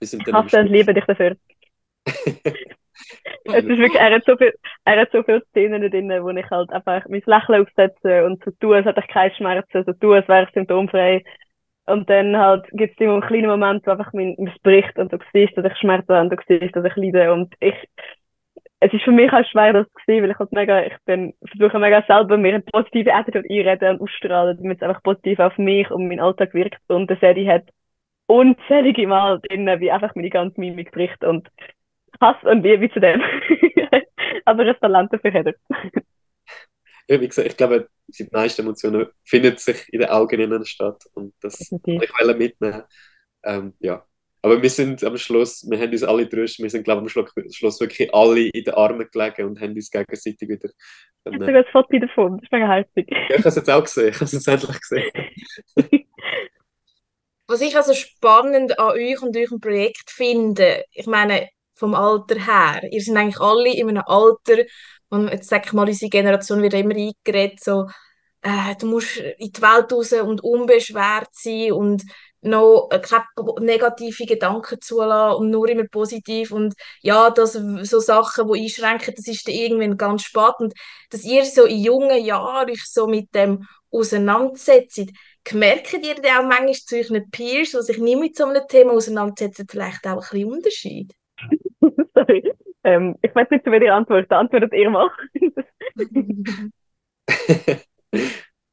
Speaker 3: Ich hasse und liebe dich dafür. es ist wirklich, er hat so viel, er hat so viele Szenen drin, wo ich halt einfach mein Lächeln aufsetze und so tue, als hätte ich keine Schmerzen, so tue, als wäre ich symptomfrei. Und dann halt gibt es immer einen kleinen Moment, wo einfach mein, mein bricht und du siehst, dass ich Schmerzen habe und du siehst, dass ich leide und ich, es ist für mich auch schwer, das zu sehen, weil ich halt mega, ich bin, versuche mega selber mir eine positive Attitude einreden und ausstrahlen, damit es einfach positiv auf mich und meinen Alltag wirkt und der Serie hat unzählige Mal drin, wie einfach meine ganze Mimik bricht und Hass und Liebe zu dem. Aber ein Talent dafür hat er.
Speaker 4: Ja, wie gesagt, ich glaube, die meisten Emotionen finden sich in den Augen innen statt und das Definitiv. ich will mitnehmen. Ähm, ja. Aber wir sind am Schluss, wir haben uns alle drüst, wir sind glaube ich am Schluss wirklich alle in den Armen gelegen und haben uns gegenseitig wieder...
Speaker 3: Ich habe sogar das Foto davon, das ist mega herzig.
Speaker 4: Ja, ich habe es jetzt auch gesehen, ich habe es jetzt endlich gesehen.
Speaker 2: Was ich also spannend an euch und eurem Projekt finde, ich meine, vom Alter her. Ihr seid eigentlich alle in einem Alter, und jetzt sage ich mal, unsere Generation wird immer eingeredet, so, äh, du musst in die Welt raus und unbeschwert sein und noch keine negativen Gedanken zulassen und nur immer positiv und ja, das, so Sachen, die einschränken, das ist dann irgendwann ganz spät und dass ihr so in jungen Jahren euch so mit dem auseinandersetzt, merkt ihr dann auch manchmal zu euren Peers, die sich nicht mit so einem Thema auseinandersetzen, vielleicht auch ein bisschen Unterschied?
Speaker 3: Sorry. Ähm, ich weiß nicht, zu welcher Antwort. Antwortet ihr mal.
Speaker 4: ich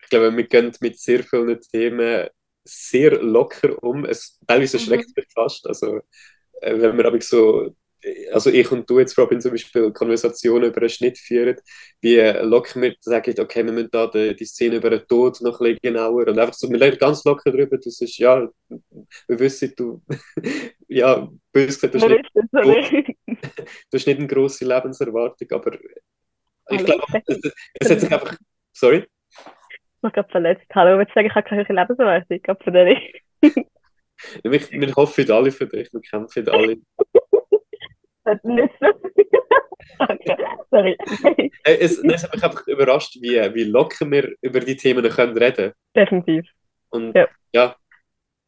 Speaker 4: glaube, wir gehen mit sehr vielen Themen sehr locker um. Es, teilweise mhm. mich fast. Also, äh, wenn wir aber so also ich und du jetzt, Robin, zum Beispiel Konversationen über einen Schnitt führen, wie locker wir sagen, okay, wir müssen da die, die Szene über den Tod noch ein bisschen genauer und einfach so, wir reden ganz locker drüber, das ist, ja, wir wissen, du, ja, böse gesagt, du hast, nicht, du hast nicht eine grosse Lebenserwartung, aber ich glaube, es, es hat sich einfach, sorry?
Speaker 3: Ich habe gerade verletzt. Hallo, willst du sagen, ich habe keine Lebenserwartung, aber von der nicht.
Speaker 4: wir, wir hoffen alle für dich, wir kämpfen alle.
Speaker 3: Okay, sorry.
Speaker 4: Äh, es hat mich einfach überrascht, wie, wie locker wir über die Themen können reden.
Speaker 3: Definitiv.
Speaker 4: Und
Speaker 3: Ja.
Speaker 4: ja,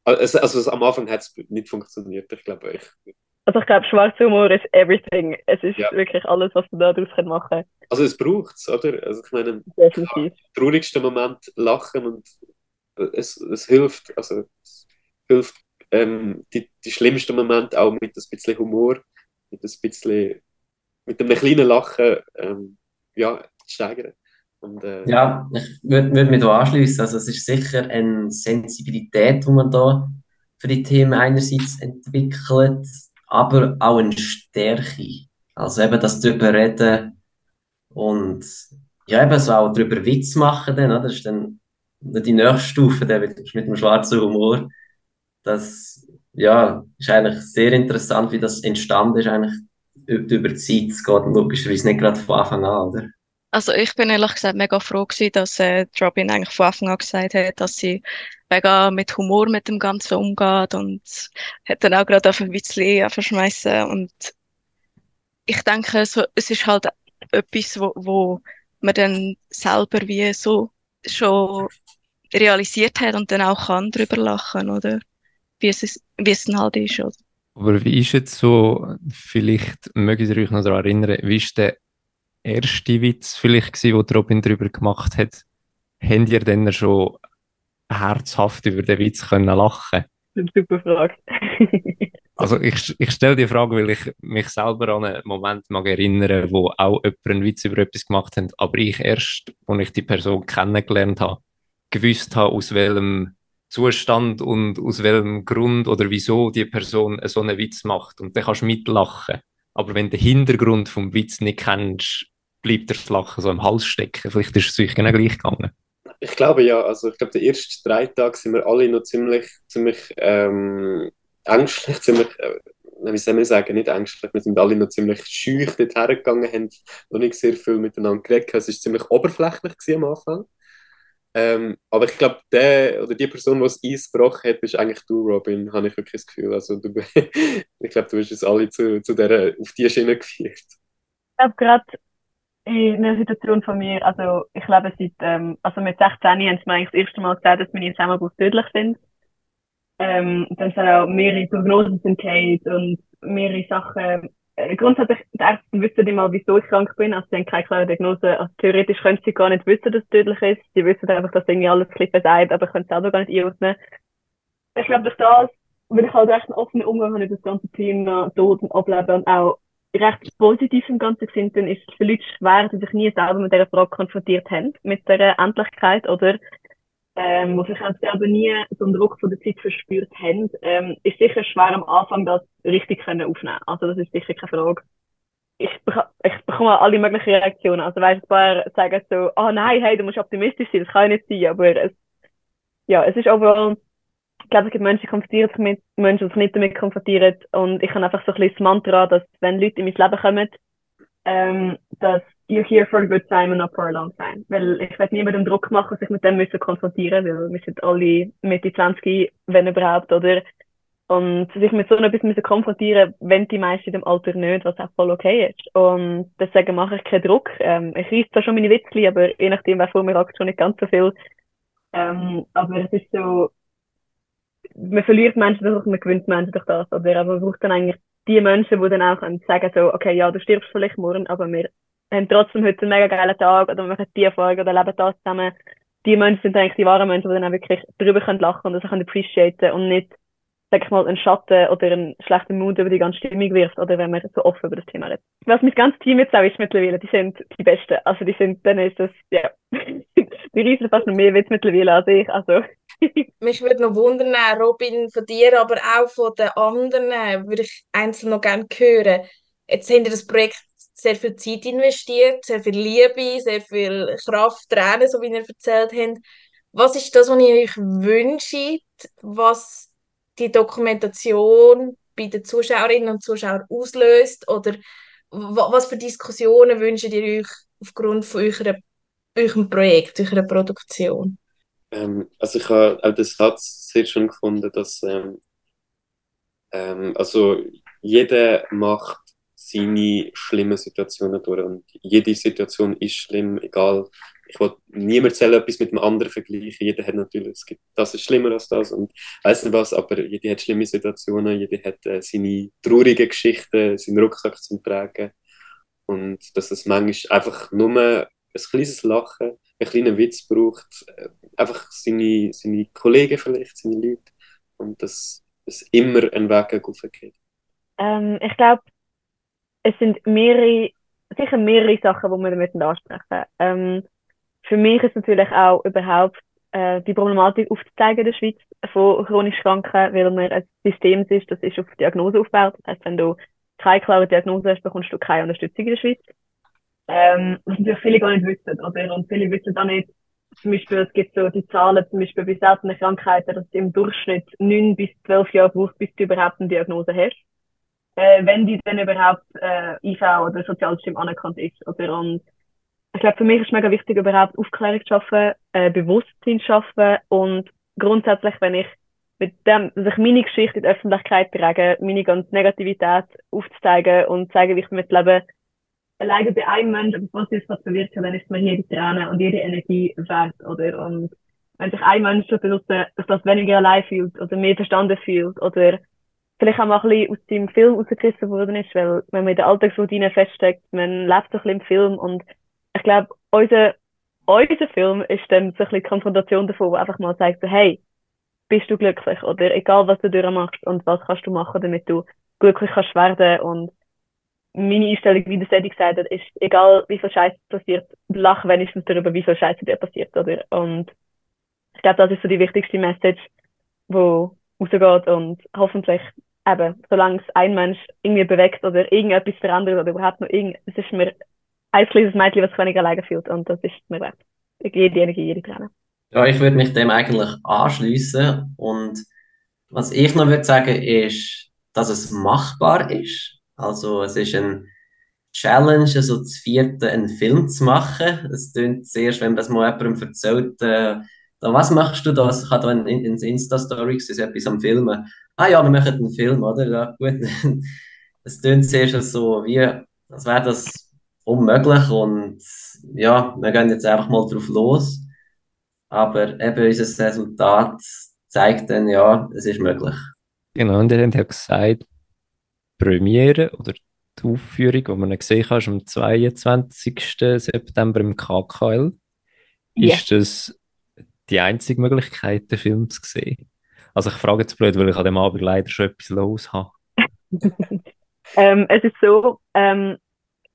Speaker 4: also, also am Anfang hat es nicht funktioniert, ich glaube. Ich,
Speaker 3: Also ich glaube, schwarzer Humor ist everything. Es ist
Speaker 4: Ja.
Speaker 3: wirklich alles, was du daraus machen kannst.
Speaker 4: also es braucht es, oder? Also ich meine, im traurigsten Moment lachen und es, es hilft, also es hilft ähm, die, die schlimmsten Momente auch mit ein bisschen Humor, mit ein bisschen, mit einem kleinen Lachen, ähm, ja, zu steigern. Und, äh,
Speaker 5: Ja, ich würde würd mich da anschließen. Also es ist sicher eine Sensibilität, die man da für die Themen einerseits entwickelt, aber auch eine Stärke. Also eben das drüber reden und ja, eben so auch drüber Witz machen dann? Das ist dann die nächste Stufe mit, mit dem schwarzen Humor. Das, ja, ist eigentlich sehr interessant, wie das entstanden ist, eigentlich über die Zeit. Es geht logischerweise nicht gerade von Anfang an, oder?
Speaker 6: Also ich bin ehrlich gesagt mega froh gewesen, dass äh, Robin eigentlich von Anfang an gesagt hat, dass sie mega mit Humor mit dem Ganzen umgeht und hat dann auch gerade auf ein bisschen verschmeißen und ich denke, so, es ist halt etwas, wo, wo man dann selber wie so schon realisiert hat und dann auch kann drüber lachen, oder? Wie es, ist, wie es dann halt ist, oder?
Speaker 1: Aber wie ist jetzt so, vielleicht mögt ihr euch noch daran erinnern, wie ist der erste Witz vielleicht gewesen, den die Robin darüber gemacht hat? Habt ihr denn schon herzhaft über den Witz können lachen?
Speaker 3: Das ist eine super Frage.
Speaker 1: Also ich, ich stelle die Frage, weil ich mich selber an einen Moment mag erinnern, wo auch jemand einen Witz über etwas gemacht hat, aber ich erst, als ich die Person kennengelernt habe, gewusst habe, aus welchem Zustand und aus welchem Grund oder wieso die Person so einen Witz macht. Und dann kannst du mitlachen. Aber wenn du den Hintergrund vom Witz nicht kennst, bleibt das Lachen so im Hals stecken. Vielleicht ist es euch genau gleich gegangen.
Speaker 4: Ich glaube ja, also ich glaube, die ersten drei Tage sind wir alle noch ziemlich, ziemlich ähm, ängstlich, ziemlich, äh, wie soll man sagen, nicht ängstlich, wir sind alle noch ziemlich schüch dort hergegangen, haben noch nicht sehr viel miteinander geredet, es war ziemlich oberflächlich am Anfang. Ähm, aber ich glaube, der oder die Person, die das Eis gebrochen hat, bist eigentlich du, Robin, habe ich wirklich das Gefühl. Also, du, ich glaube, du hast uns alle zu, zu der, auf die Schiene geführt.
Speaker 3: Ich glaube, gerade in einer Situation von mir, also ich lebe seit, ähm, also mit 16 haben sie mir eigentlich das erste Mal gesagt, dass meine Zusammenbrüche tödlich sind. Ähm, dann sind auch mehrere Prognosen gefallen und mehrere Sachen. Äh, grundsätzlich, die Ärzte wissen nicht mal, wieso ich krank bin, also sie haben keine klare Diagnose. Also theoretisch können sie gar nicht wissen, dass es tödlich ist. Sie wissen einfach, dass irgendwie alles ein versagt, aber können es selber gar nicht einordnen. Ich glaube, durch das, weil ich halt recht einen offenen Umgang habe mit das ganze Thema Tod und Ableben und auch recht positiv im Ganzen sind, dann ist es für Leute schwer, die sich nie selber mit dieser Frage konfrontiert haben, mit der Endlichkeit oder ähm, wo sich halt selber nie so einen Druck von der Zeit verspürt haben, ähm, ist sicher schwer am Anfang das richtig können aufnehmen. Also das ist sicher keine Frage. Ich, ich bekomme alle möglichen Reaktionen. Also weißt, ein paar sagen so, ah nein, hey, du musst optimistisch sein, das kann ja nicht sein, aber es, ja, es ist overall, ich glaube, es gibt Menschen, die konfrontieren sich mit Menschen, die sich nicht damit konfrontieren. Und ich habe einfach so ein bisschen das Mantra, dass wenn Leute in mein Leben kommen, ähm, dass you're here for a good time and not for a long time. Weil ich werde niemandem Druck machen, sich mit dem müssen konfrontieren, weil wir sind alle Mitte 20, wenn überhaupt, oder? Und sich mit so etwas müssen konfrontieren, wenn die meisten in dem Alter nicht, was auch voll okay ist. Und deswegen mache ich keinen Druck. Ähm, ich reiss zwar schon meine Witzli, aber je nachdem, wer vor mir sagt, schon nicht ganz so viel. Ähm, aber es ist so, man verliert Menschen durch, man gewinnt Menschen durch das. Oder aber man braucht dann eigentlich die Menschen, die dann auch sagen so, okay, ja, du stirbst vielleicht morgen, aber wir haben trotzdem heute einen mega geilen Tag oder wir machen die Erfahrung oder leben das zusammen. Die Menschen sind eigentlich die wahren Menschen, die dann auch wirklich drüber können lachen und das können appreciaten und nicht, sag ich mal, einen Schatten oder einen schlechten Mut über die ganze Stimmung wirft oder wenn man so offen über das Thema redet. Was mein ganzes Team jetzt auch ist mittlerweile, die sind die Besten. Also die sind, dann ist das, ja, die reissen fast noch mehr Witz mittlerweile als ich, also.
Speaker 2: Mich würde noch wundern, Robin, von dir, aber auch von den anderen, würde ich einzeln noch gerne hören. Jetzt habt ihr das Projekt sehr viel Zeit investiert, sehr viel Liebe, sehr viel Kraft, Tränen, so wie ihr erzählt habt. Was ist das, was ihr euch wünscht, was die Dokumentation bei den Zuschauerinnen und Zuschauern auslöst? Oder wa- was für Diskussionen wünscht ihr euch aufgrund von eurer, eurem Projekt, eurer Produktion?
Speaker 4: Ähm, also ich habe auch den Satz sehr schön gefunden, dass ähm, ähm, also jeder macht seine schlimmen Situationen durch. Und jede Situation ist schlimm, egal. Ich will niemand erzählen, etwas mit dem anderen vergleichen. Jeder hat natürlich, es gibt, das ist schlimmer als das und weiß nicht was, aber jeder hat schlimme Situationen, jeder hat äh, seine traurigen Geschichten, seinen Rucksack zum Tragen. Und dass es manchmal einfach nur ein kleines Lachen, einen kleinen Witz braucht, äh, einfach seine, seine Kollegen vielleicht, seine Leute. Und dass es immer einen Weg geht.
Speaker 3: Ähm, ich glaube, es sind mehrere, sicher mehrere Sachen, die wir damit ansprechen. Ähm, für mich ist natürlich auch überhaupt äh, die Problematik aufzuzeigen in der Schweiz von chronisch Kranken, weil man ein System ist, das ist auf Diagnose aufgebaut. Das heißt, wenn du keine klare Diagnose hast, bekommst du keine Unterstützung in der Schweiz. Ähm, was natürlich viele gar nicht wissen, oder? Und viele wissen auch nicht, zum Beispiel, es gibt so die Zahlen, zum Beispiel bei seltenen Krankheiten, dass es im Durchschnitt neun bis zwölf Jahre braucht, bis du überhaupt eine Diagnose hast. Äh, wenn die dann überhaupt äh, IV oder Sozialsystem anerkannt ist. Oder? Und ich glaube, für mich ist es mega wichtig, überhaupt Aufklärung zu schaffen, äh, Bewusstsein zu schaffen und grundsätzlich, wenn ich mit dem, dass ich meine Geschichte in die Öffentlichkeit trage, meine ganze Negativität aufzuzeigen und zeigen, wie ich mit Leben alleine bei einem Menschen, was ist das bewirken, dann ist mir jede Träne und jede Energie wert, oder? Und wenn sich ein Mensch benutzt, dass das weniger allein fühlt oder mehr verstanden fühlt oder vielleicht auch mal ein bisschen aus dem Film rausgerissen worden ist, weil wenn man in der Alltagsroutine feststeckt, man lebt so ein bisschen im Film und ich glaube, unser, unser Film ist dann so ein bisschen die Konfrontation davon, wo einfach mal sagt, hey, bist du glücklich oder egal was du durchmachst und was kannst du machen, damit du glücklich kannst werden und meine Einstellung, wie der Sedi gesagt hat, ist, egal wie viel Scheiße passiert, lach wenigstens darüber, wie viel Scheiße dir passiert, oder? Und ich glaube, das ist so die wichtigste Message, wo rausgeht und hoffentlich eben, solange es ein Mensch irgendwie bewegt oder irgendetwas verändert oder überhaupt noch irgend, es ist mir ein kleines Mädchen, was sich weniger alleine fühlt und das ist mir wert. Jede Energie, jede Träne.
Speaker 5: Ja, ich würde mich dem eigentlich anschließen und was ich noch würde sagen ist, dass es machbar ist. Also es ist ein Challenge, also das vierte einen Film zu machen. Es klingt zuerst, wenn das mal jemandem erzählt, äh, was machst du da? Ich habe da in, in, in Insta-Story etwas am Filmen. Ah ja, wir machen einen Film, oder? Ja, gut. Es klingt zuerst so, wie, als wäre das unmöglich und ja, wir gehen jetzt einfach mal drauf los. Aber eben unser Resultat zeigt dann, ja, es ist möglich.
Speaker 1: Genau, und er hat ja gesagt, Premiere oder die Aufführung, die man gesehen hat, ist am 22. September im KKL. Yeah. Ist das die einzige Möglichkeit, den Film zu sehen? Also ich frage jetzt blöd, weil ich an dem Abend leider schon etwas los habe.
Speaker 3: ähm, es ist so, ähm,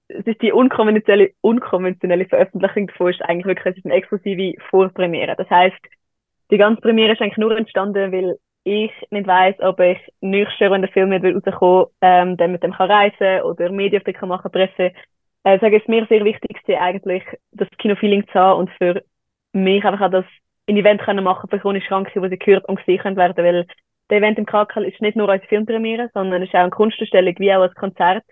Speaker 3: es ist die unkonventionelle, unkonventionelle Veröffentlichung davon ist eigentlich wirklich eine exklusive Vorpremiere. Das heißt, die ganze Premiere ist eigentlich nur entstanden, weil ich nicht weiß, ob ich nächstes Jahr, wenn der Film nicht rauskommen ähm, dann mit dem kann reisen oder Medienartikel machen, Presse. Äh, sage es mir sehr wichtig, eigentlich das Kinofeeling zu haben und für mich einfach auch das ein Event können machen für chronisch Kranke, wo sie gehört und gesehen werden, weil der Event im KKL ist nicht nur als Filmpremiere, sondern es ist auch eine Kunstausstellung wie auch ein Konzert,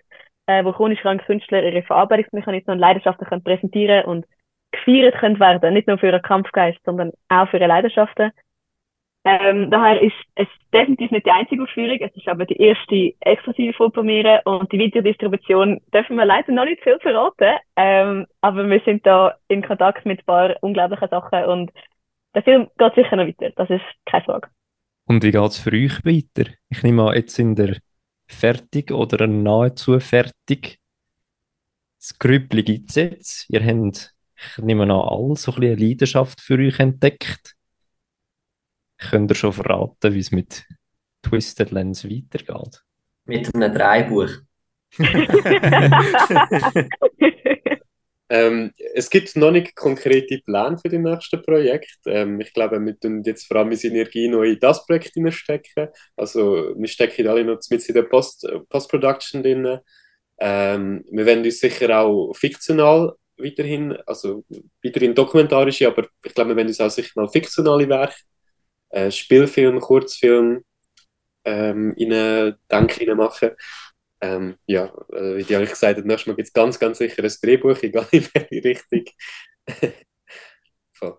Speaker 3: äh, wo chronisch kranke Künstler ihre Verarbeitungsmechanismen und Leidenschaften können präsentieren und gefeiert können werden, nicht nur für ihren Kampfgeist, sondern auch für ihre Leidenschaften. Ähm, daher ist es definitiv nicht die einzige Aufführung, es ist aber die erste exklusive Vorpremiere und die Videodistribution dürfen wir leider noch nicht viel verraten, ähm, aber wir sind da in Kontakt mit ein paar unglaublichen Sachen und der Film geht sicher noch weiter, das ist keine Frage.
Speaker 1: Und wie geht es für euch weiter? Ich nehme an, jetzt sind ihr fertig oder nahezu fertig. Das Grüppli gibt es jetzt. Ihr habt, ich nehme an, alle so ein bisschen Leidenschaft für euch entdeckt. Könnt ihr schon verraten, wie es mit Twisted Lens weitergeht?
Speaker 5: Mit einem Dreibuch.
Speaker 4: ähm, es gibt noch nicht konkrete Pläne für die nächsten Projekte. Ähm, ich glaube, wir tun jetzt vor allem unsere Energie noch in das Projekt stecken. Also, wir stecken alle noch mit in der Post, Post-Production drin. Ähm, wir werden uns sicher auch fiktional weiterhin, also weiterhin dokumentarische, aber ich glaube, wir werden uns auch sicher mal fiktionale Werke äh, Spielfilm, Kurzfilm ähm, in Denke machen. Ähm, ja, äh, wie die eigentlich gesagt hat, nächstes Mal gibt es ganz, ganz sicher ein Drehbuch, egal in welche Richtung.
Speaker 3: Voll.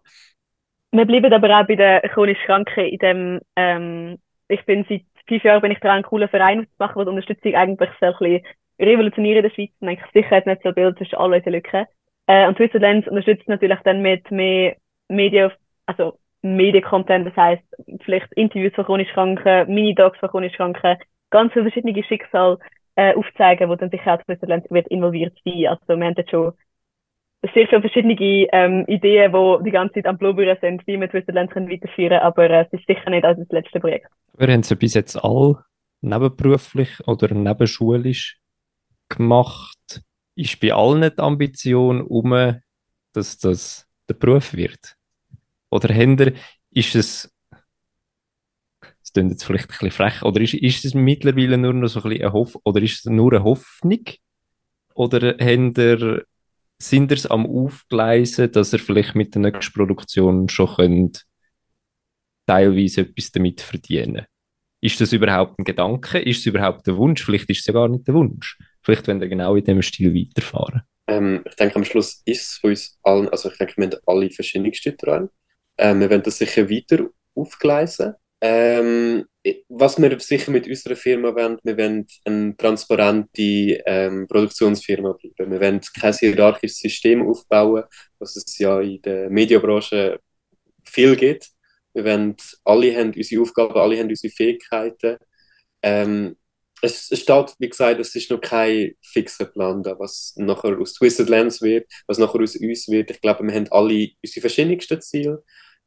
Speaker 3: Wir bleiben aber auch bei den chronisch Kranken in dem, ähm, ich bin seit fünf Jahren bin ich dran, einen coolen Verein zu machen, wo die Unterstützung eigentlich so ein bisschen revolutionieren in der Schweiz und eigentlich Sicherheitsnetzwerkbild zwischen all unseren Lücken. Äh, und Lens unterstützt natürlich dann mit mehr Medien, also Mediencontent, das heißt vielleicht Interviews von chronisch Kranken, Mini-Docs von chronisch Kranken, ganz viele verschiedene Schicksale äh, aufzeigen, wo dann sicher auch Lens wird involviert sein. Also wir haben jetzt schon sehr viele verschiedene ähm, Ideen, die die ganze Zeit am Blubbern sind, wie wir Lens können weiterführen können, aber äh, es ist sicher nicht als das letzte Projekt.
Speaker 1: Wir haben es ja bis jetzt all nebenberuflich oder nebenschulisch gemacht. Ist bei allen die Ambition um, dass das der Beruf wird? Oder Händler, ist es, das klingt jetzt vielleicht ein bisschen frech, oder ist, ist es mittlerweile nur noch so ein bisschen eine Hoffnung, oder ist es nur eine Hoffnung? Oder Händler, sind ihr am Aufgleisen, dass ihr vielleicht mit der nächsten Produktion schon könnt teilweise etwas damit verdienen Ist das überhaupt ein Gedanke? Ist es überhaupt ein Wunsch? Vielleicht ist es ja gar nicht der Wunsch. Vielleicht wenn ihr genau in diesem Stil weiterfahren.
Speaker 4: Ähm, ich denke, am Schluss ist es für uns allen, also ich denke, wir haben alle verschiedenste Träume. Ähm, wir werden das sicher weiter aufgleisen. Ähm, was wir sicher mit unserer Firma wollen, wir wollen eine transparente ähm, Produktionsfirma bleiben. Wir wollen kein hierarchisches System aufbauen, was es ja in der Medienbranche viel gibt. Wir wollen, alle haben unsere Aufgaben, alle haben unsere Fähigkeiten. Ähm, es, es steht, wie gesagt, es ist noch kein fixer Plan da, was nachher aus Twisted Lens wird, was nachher aus uns wird. Ich glaube, wir haben alle unsere verschiedensten Ziele.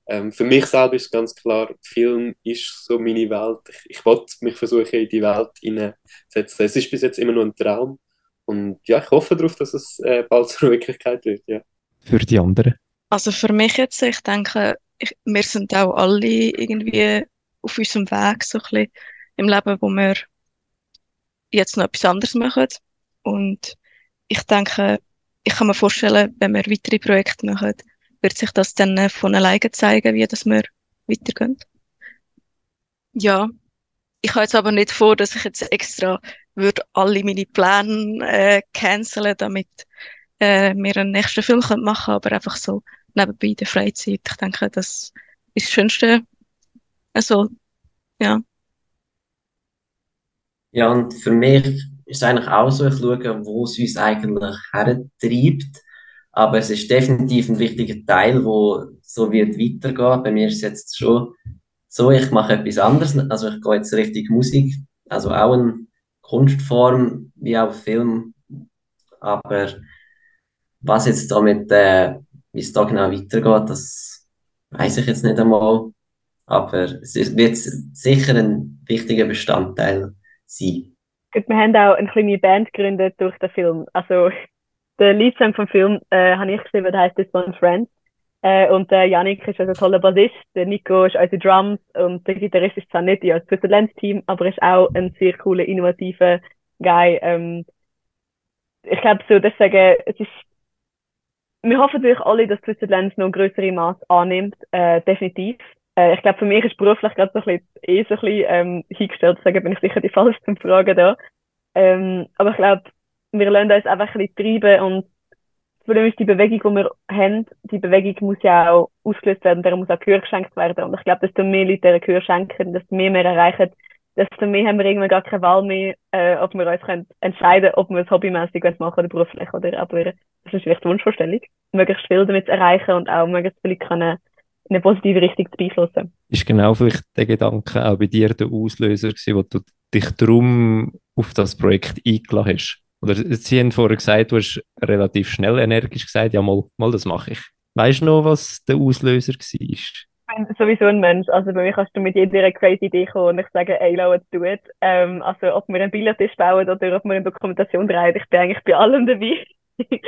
Speaker 4: Ähm, für mich selber ist ganz klar, Film ist so meine Welt. Ich, ich wollte mich versuchen, in die Welt hineinzusetzen. Es ist bis jetzt immer nur ein Traum. Und ja, ich hoffe darauf, dass es äh, bald zur Wirklichkeit wird. Ja.
Speaker 1: Für die anderen?
Speaker 6: Also für mich jetzt, ich denke, ich, wir sind auch alle irgendwie auf unserem Weg so ein bisschen im Leben, wo wir jetzt noch etwas anderes machen. Und ich denke, ich kann mir vorstellen, wenn wir weitere Projekte machen, wird sich das dann äh, von alleine zeigen, wie das wir weitergehen. Ja, ich habe jetzt aber nicht vor, dass ich jetzt extra würde alle meine Pläne äh, canceln, damit äh, wir einen nächsten Film können machen aber einfach so nebenbei in der Freizeit. Ich denke, das ist das Schönste. Also, ja.
Speaker 5: Ja, und für mich ist es eigentlich auch so, ich schaue, wo es uns eigentlich hertreibt aber es ist definitiv ein wichtiger Teil, wo so wird weitergehen. Bei mir ist es jetzt schon so, ich mache etwas anderes. Also ich gehe jetzt richtig Musik, also auch eine Kunstform wie auch Film. Aber was jetzt da mit, äh, wie es da genau weitergeht, das weiß ich jetzt nicht einmal. Aber es wird sicher ein wichtiger Bestandteil sein.
Speaker 3: Wir haben auch eine kleine Band gegründet durch den Film. Also der Liedsong vom Film äh, habe ich geschrieben, der heißt This One Friend. Äh, und der Janik ist also ein toller Bassist, der Nico ist unsere Drums und der Gitarrist ist zwar nicht ja, das Talent-Team, aber ist auch ein sehr cooler, innovativer Guy. Ähm, ich glaube so, deswegen, es ist, wir hoffen natürlich alle, dass Lens noch größere Maß annimmt, äh, definitiv. Äh, ich glaube, für mich ist beruflich gerade so ein bisschen, eh so ein bisschen ähm, hingestellt, deswegen bin ich sicher die falsche Frage da. Ähm, aber ich glaube, wir lassen uns einfach ein bisschen treiben und das Problem ist, die Bewegung, die wir haben, die Bewegung muss ja auch ausgelöst werden, der muss auch Gehör geschenkt werden. Und ich glaube, desto mehr Leute der Gehör schenken, desto mehr wir erreichen, desto mehr haben wir irgendwann gar keine Wahl mehr, äh, ob wir uns können entscheiden ob wir es hobbymäßig machen oder beruflich. Oder, aber das ist vielleicht die Wunschvorstellung, möglichst viel damit zu erreichen und auch möglichst viele können in eine positive Richtung zu beeinflussen.
Speaker 1: Ist genau vielleicht der Gedanke auch bei dir der Auslöser gewesen, wo du dich darum auf das Projekt eingeladen hast? Oder Sie haben vorher gesagt, du hast relativ schnell energisch gesagt, ja, mal, mal das mache ich. Weißt du noch, was der Auslöser war? Ich
Speaker 3: bin sowieso ein Mensch. Also bei mir kannst du mit jeder crazy Idee kommen und ich sage, ey, let's do it. Ähm, also ob wir einen Billardtisch bauen oder ob wir eine Dokumentation drehen, ich bin eigentlich bei allem dabei.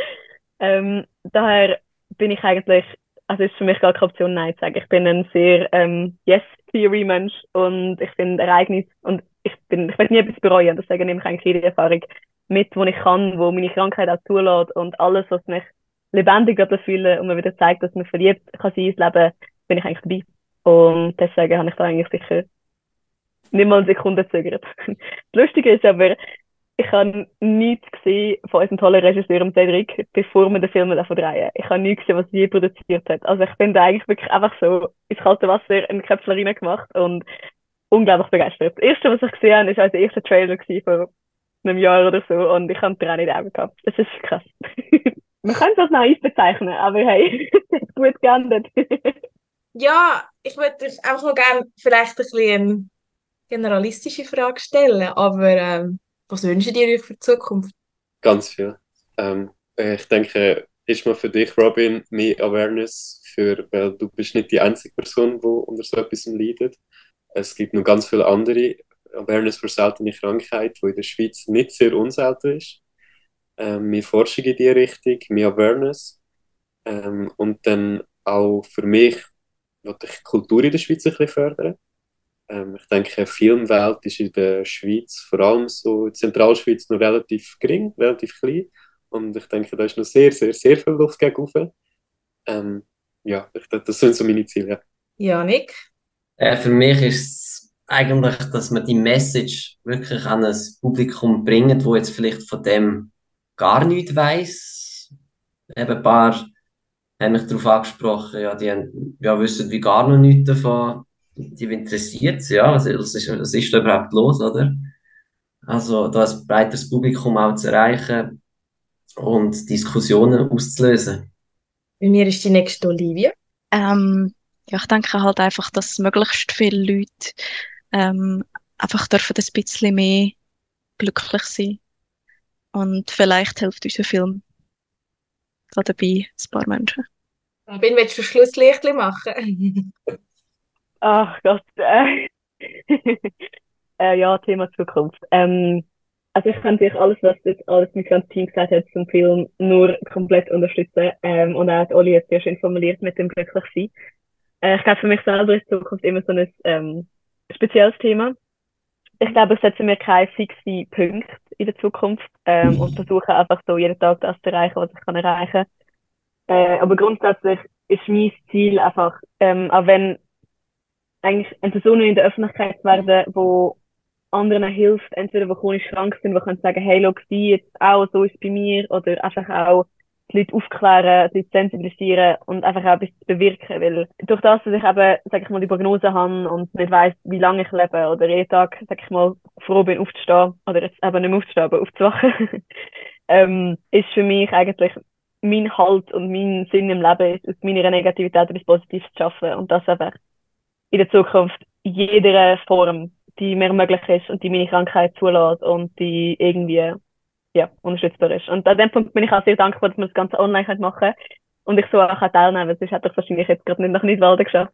Speaker 3: ähm, daher bin ich eigentlich, also ist für mich gar keine Option, Nein zu sagen. Ich bin ein sehr ähm, Yes-Theory-Mensch und ich finde Ereignis und ich bin, ich werde nie etwas bereuen, das nehme ich eigentlich jede Erfahrung mit, wo ich kann, wo meine Krankheit auch zulässt und alles, was mich lebendig fühlen und mir wieder zeigt, dass man verliebt kann sein ins Leben, bin ich eigentlich dabei. Und deswegen habe ich da eigentlich sicher nicht mal eine Sekunde gezögert. das Lustige ist aber, ich habe nichts gesehen von unserem tollen Regisseur Cedric, bevor wir den Film drehen. Ich habe nichts gesehen, was je produziert hat. Also ich bin da eigentlich wirklich einfach so ins kalte Wasser in Köpfler reingemacht und unglaublich begeistert. Das erste, was ich gesehen habe, ist also der erste Trailer von einem Jahr oder so und ich habe Tränen in den Augen gehabt. Das ist krass. Man könnte das naiv bezeichnen, aber hey, gut geändert.
Speaker 2: Ja, ich würde einfach noch gerne vielleicht ein bisschen eine generalistische Frage stellen, aber ähm, was wünschen ihr euch für die Zukunft?
Speaker 4: Ganz viel. Ähm, ich denke, ist mal für dich, Robin, mehr Awareness für, weil du bist nicht die einzige Person, die unter so etwas leidet. Es gibt noch ganz viele andere Awareness für seltene Krankheit, die in der Schweiz nicht sehr unselten ist. Ähm, mehr Forschung in diese Richtung, mehr Awareness. Ähm, und dann auch für mich wollte ich Kultur in der Schweiz ein bisschen fördern. Ähm, ich denke, die Filmwelt ist in der Schweiz, vor allem so in der Zentralschweiz, noch relativ gering, relativ klein. Und ich denke, da ist noch sehr, sehr, sehr viel Luft gegenüber. Ähm, ja, ich, das sind so meine Ziele.
Speaker 2: Ja, Nick?
Speaker 5: Äh, für mich ist es eigentlich, dass man die Message wirklich an ein Publikum bringt, wo jetzt vielleicht von dem gar nichts weiß. Eben ein paar haben mich darauf angesprochen, ja, die haben, ja, wissen wie gar noch nichts davon. Die interessiert es, ja, was, was, ist, was ist da überhaupt los, oder? Also, da ein breiteres Publikum auch zu erreichen und Diskussionen auszulösen.
Speaker 2: Bei mir ist die nächste Olivia.
Speaker 6: Ähm, ja, ich denke halt einfach, dass möglichst viele Leute ähm, einfach dürfen ein bisschen mehr glücklich sein. Und vielleicht hilft unser Film da dabei ein paar Menschen.
Speaker 2: Robin, willst du Schlusslichtchen machen?
Speaker 3: Ach Gott. Äh. äh, ja, Thema Zukunft. Ähm, also ich kann sich alles, was jetzt alles mit dem Team gesagt hat zum Film, nur komplett unterstützen. Ähm, und auch hat Oli jetzt sehr schön formuliert mit dem glücklich sein. Äh, ich glaube, für mich selber ist Zukunft immer so ein ähm, spezielles Thema. Ich glaube, ich setze mir keine fixe Punkte in der Zukunft ähm, und versuche einfach so jeden Tag das zu erreichen, was ich kann erreichen. Äh, aber grundsätzlich ist mein Ziel einfach, ähm, auch wenn eigentlich eine Person in der Öffentlichkeit werden, wo anderen hilft, entweder die chronisch krank sind, die können sagen, hey, schau, sie jetzt auch, so ist es bei mir, oder einfach auch die Leute aufklären, die Leute sensibilisieren und einfach auch etwas bewirken, weil durch das, dass ich eben, sag ich mal, die Prognose habe und nicht weiss, wie lange ich lebe oder jeden Tag, sag ich mal, froh bin aufzustehen, oder jetzt eben nicht mehr aufzustehen, aber aufzuwachen, ähm, ist für mich eigentlich mein Halt und mein Sinn im Leben ist, aus meiner Negativität etwas Positives zu schaffen und das einfach in der Zukunft jeder Form, die mir möglich ist und die meine Krankheit zulässt und die irgendwie ja, unterstützbar ist. Und an dem Punkt bin ich auch sehr dankbar, dass wir das Ganze online machen können und ich so auch teilnehmen kann, sonst hätte ich wahrscheinlich jetzt gerade nicht nach Nidwalden geschafft.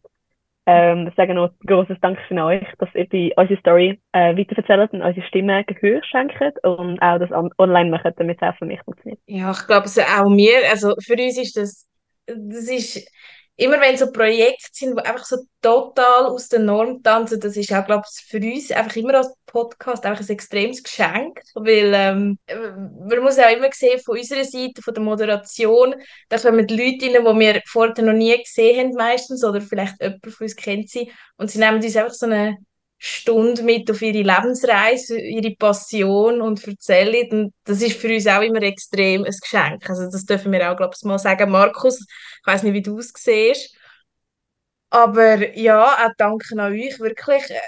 Speaker 3: Ähm, sage noch ein grosses Dankeschön an euch, dass ihr die, unsere Story äh, weiterverzählt und unsere Stimme Gehör schenkt und auch das online macht, damit es auch für mich funktioniert.
Speaker 2: Ja, ich glaube, also auch mir, also für uns ist das, das ist immer wenn so Projekte sind, die einfach so total aus der Norm tanzen, das ist auch, glaube ich, für uns einfach immer als Podcast einfach ein extremes Geschenk, weil ähm, man muss auch immer sehen, von unserer Seite, von der Moderation, dass wir mit Leuten die wir vorher noch nie gesehen haben meistens, oder vielleicht jemand von uns kennt sie, und sie nehmen uns einfach so eine Stunde mit auf ihre Lebensreise, ihre Passion und erzählen. Und das ist für uns auch immer extrem ein Geschenk. Also das dürfen wir auch, glaube ich, mal sagen. Markus, ich weiß nicht, wie du es siehst. Aber ja, auch danke an euch wirklich, äh,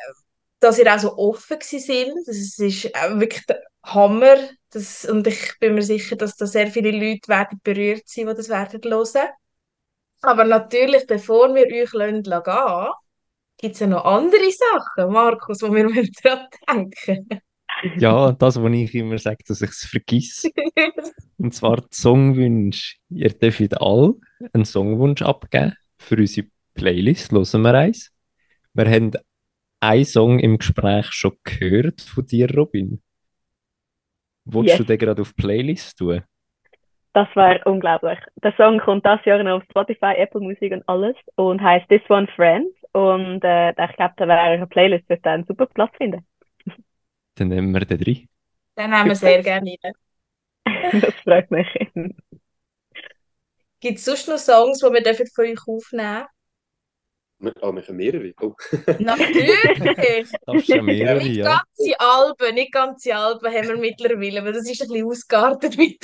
Speaker 2: dass ihr auch so offen sind. Das ist wirklich der Hammer. Das, und ich bin mir sicher, dass da sehr viele Leute werden berührt sein, die das werden hören. Aber natürlich, bevor wir euch gehen lassen, Gibt es ja noch andere Sachen, Markus, wo wir daran denken?
Speaker 1: ja, das, was ich immer sage, dass ich es vergesse. Und zwar die Songwünsche. Ihr dürft alle einen Songwunsch abgeben für unsere Playlist. Hören wir eins. Wir haben einen Song im Gespräch schon gehört von dir, Robin. Wolltest yes. du den gerade auf die Playlist tun?
Speaker 3: Das wäre unglaublich. Der Song kommt das Jahr noch auf Spotify, Apple Music und alles und heißt This One Friends. Und äh, ich glaube, da wäre eine Playlist wird einen super Platz finden.
Speaker 1: Dann nehmen wir den drin.
Speaker 2: Dann nehmen wir sehr gerne
Speaker 3: rein. das freut mich.
Speaker 2: Gibt es sonst noch Songs, die wir von euch aufnehmen
Speaker 4: Oh, wir haben mehrere. Oh.
Speaker 2: Natürlich!
Speaker 1: Das ja mehrere,
Speaker 2: nicht
Speaker 1: ja.
Speaker 2: ganze Alben, nicht ganze Alben haben wir mittlerweile, aber das ist ein bisschen ausgeartet mit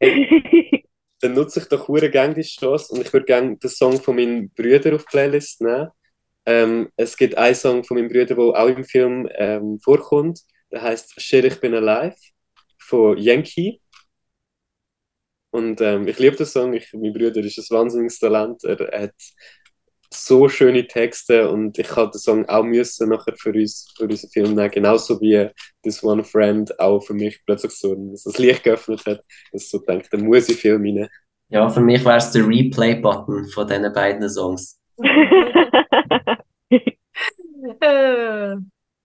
Speaker 4: hey, Dann nutze ich doch hure gerne die Chance und ich würde gerne den Song von meinen Brüdern auf die Playlist nehmen. Ähm, es gibt einen Song von meinen Brüdern, der auch im Film ähm, vorkommt Der heißt Shit, ich bin alive von Yankee. Und ähm, ich liebe den Song. Ich, mein Bruder ist ein wahnsinniges Talent. Er hat so schöne Texte und ich habe den Song auch müssen nachher für uns für unseren Film nehmen, genauso wie This One Friend auch für mich plötzlich so das Licht geöffnet hat, dass ich so denke, da muss ich Film rein.
Speaker 5: Ja, für mich wäre es der Replay-Button von diesen beiden Songs.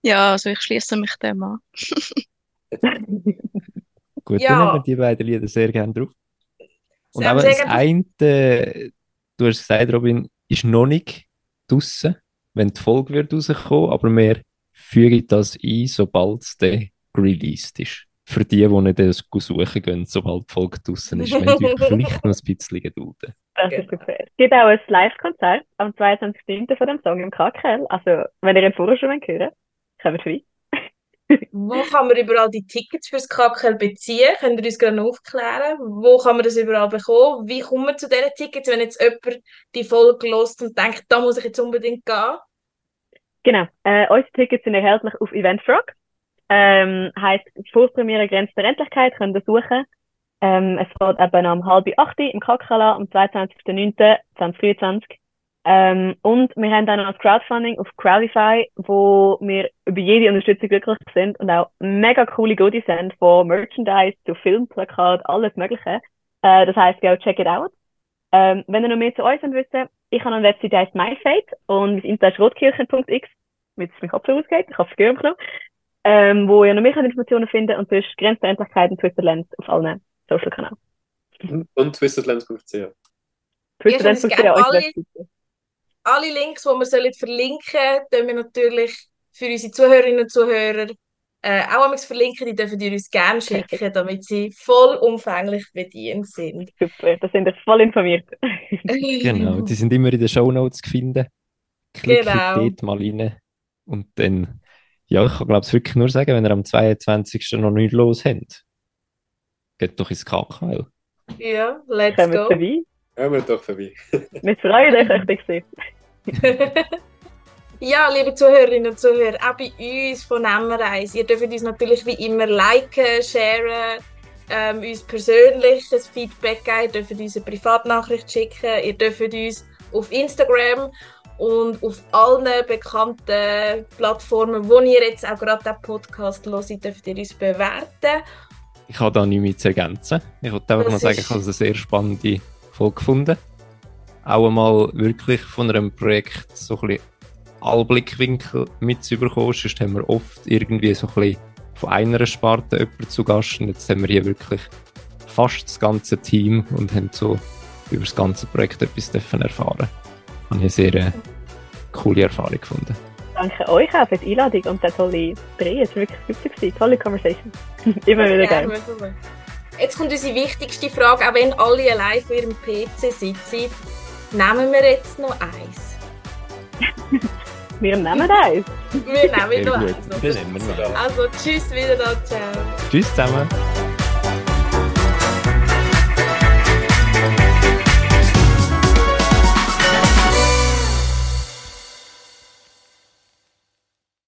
Speaker 6: Ja, also ich schließe mich dem an.
Speaker 1: Gut,
Speaker 2: Ja.
Speaker 1: dann nehmen wir die beiden Lieder sehr gerne drauf. Und
Speaker 2: Sehr,
Speaker 1: aber
Speaker 2: sehr
Speaker 1: das
Speaker 2: gerne.
Speaker 1: eine, äh, du hast gesagt, Robin, ist noch nicht draussen, wenn die Folge wird rauskommen, aber wir fügen das ein, sobald es dann released ist. Für die, die nicht das suchen gehen, sobald die Folge draussen ist, wenn ihr vielleicht noch ein bisschen gedulden.
Speaker 3: Das ist super. Es gibt auch ein Live-Konzert am 22.09. von dem Song im KKL. Also, wenn ihr ihn vorher schon hören wollt, kommt vorbei.
Speaker 2: Wo kann man überall die Tickets fürs KKL beziehen? Könnt ihr uns gerne aufklären? Wo kann man das überall bekommen? Wie kommt man zu diesen Tickets, wenn jetzt jemand die Folge lost und denkt, da muss ich jetzt unbedingt gehen?
Speaker 3: Genau. Äh, unsere Tickets sind erhältlich auf Eventfrog. Ähm, heisst, Vorpremiere Grenze der Endlichkeit, könnt ihr suchen. Ähm, es fährt eben am halb acht im Kakala am 22.09.2023. Ähm, und wir haben dann noch das Crowdfunding auf Crowdify, wo wir über jede Unterstützung glücklich sind und auch mega coole Goodies haben, von Merchandise zu Filmplakat, alles Mögliche. Äh, das heisst, go check it out. Ähm, wenn ihr noch mehr zu uns wissen, ich habe eine Website, die heißt MyFate und mein Insta ist rotkirchen.x, mit es mein Kopf ausgeht, ich habe es gehört noch, ähm, wo ihr noch mehr Informationen findet und sonst Grenze der Endlichkeit und Twitter-Lens auf allen Social-Kanälen.
Speaker 4: Und twisterlands.ch.
Speaker 3: Ja unsere
Speaker 2: alle-
Speaker 3: Webseite.
Speaker 2: Alle Links, die wir sollen verlinken sollen, wir natürlich für unsere Zuhörerinnen und Zuhörer äh, auch einmal verlinken. Die dürfen ihr uns gerne schicken, damit sie vollumfänglich bedient sind.
Speaker 3: Super, da sind ihr voll informiert.
Speaker 1: Genau, die sind immer in den Shownotes zu finden. Klickt
Speaker 2: Genau.
Speaker 1: dort mal rein. Und dann, ja, ich kann glaube es wirklich nur sagen, wenn ihr am 22. noch nichts los habt, geht doch ins KKL.
Speaker 2: Ja, let's
Speaker 3: Kommt
Speaker 2: go.
Speaker 4: Kommen wir doch vorbei.
Speaker 3: Wir freuen uns, euch sehen.
Speaker 2: Ja, liebe Zuhörerinnen und Zuhörer, auch bei uns von Nemmereis. Ihr dürft uns natürlich wie immer liken, sharen, ähm, uns persönliches Feedback geben, ihr dürft uns eine Privatnachricht schicken, ihr dürft uns auf Instagram und auf allen bekannten Plattformen, wo ihr jetzt auch gerade den Podcast hört, dürft ihr uns bewerten.
Speaker 1: Ich habe da nichts mehr zu ergänzen. Ich wollte einfach
Speaker 2: Das
Speaker 1: mal sagen,
Speaker 2: ist-
Speaker 1: ich habe eine sehr spannende Folge gefunden. Auch einmal wirklich von einem Projekt so ein bisschen Allblickwinkel mitzubekommen. Sonst haben wir oft irgendwie so ein bisschen von einer Sparte jemanden zu Gast. Und jetzt haben wir hier wirklich fast das ganze Team und haben so über das ganze Projekt etwas dürfen erfahren. Habe ich eine sehr äh, coole Erfahrung gefunden.
Speaker 3: Danke euch auch für die Einladung und den tollen Dreh. Es war wirklich super. Gewesen. Tolle Conversation. Immer wieder
Speaker 2: gerne. Jetzt kommt unsere wichtigste Frage, auch wenn alle allein vor ihrem PC sitzen. Nehmen wir jetzt noch eins?
Speaker 3: Wir nehmen eins.
Speaker 2: Wir nehmen noch eins. Also tschüss wieder, ciao.
Speaker 1: Tschüss zusammen.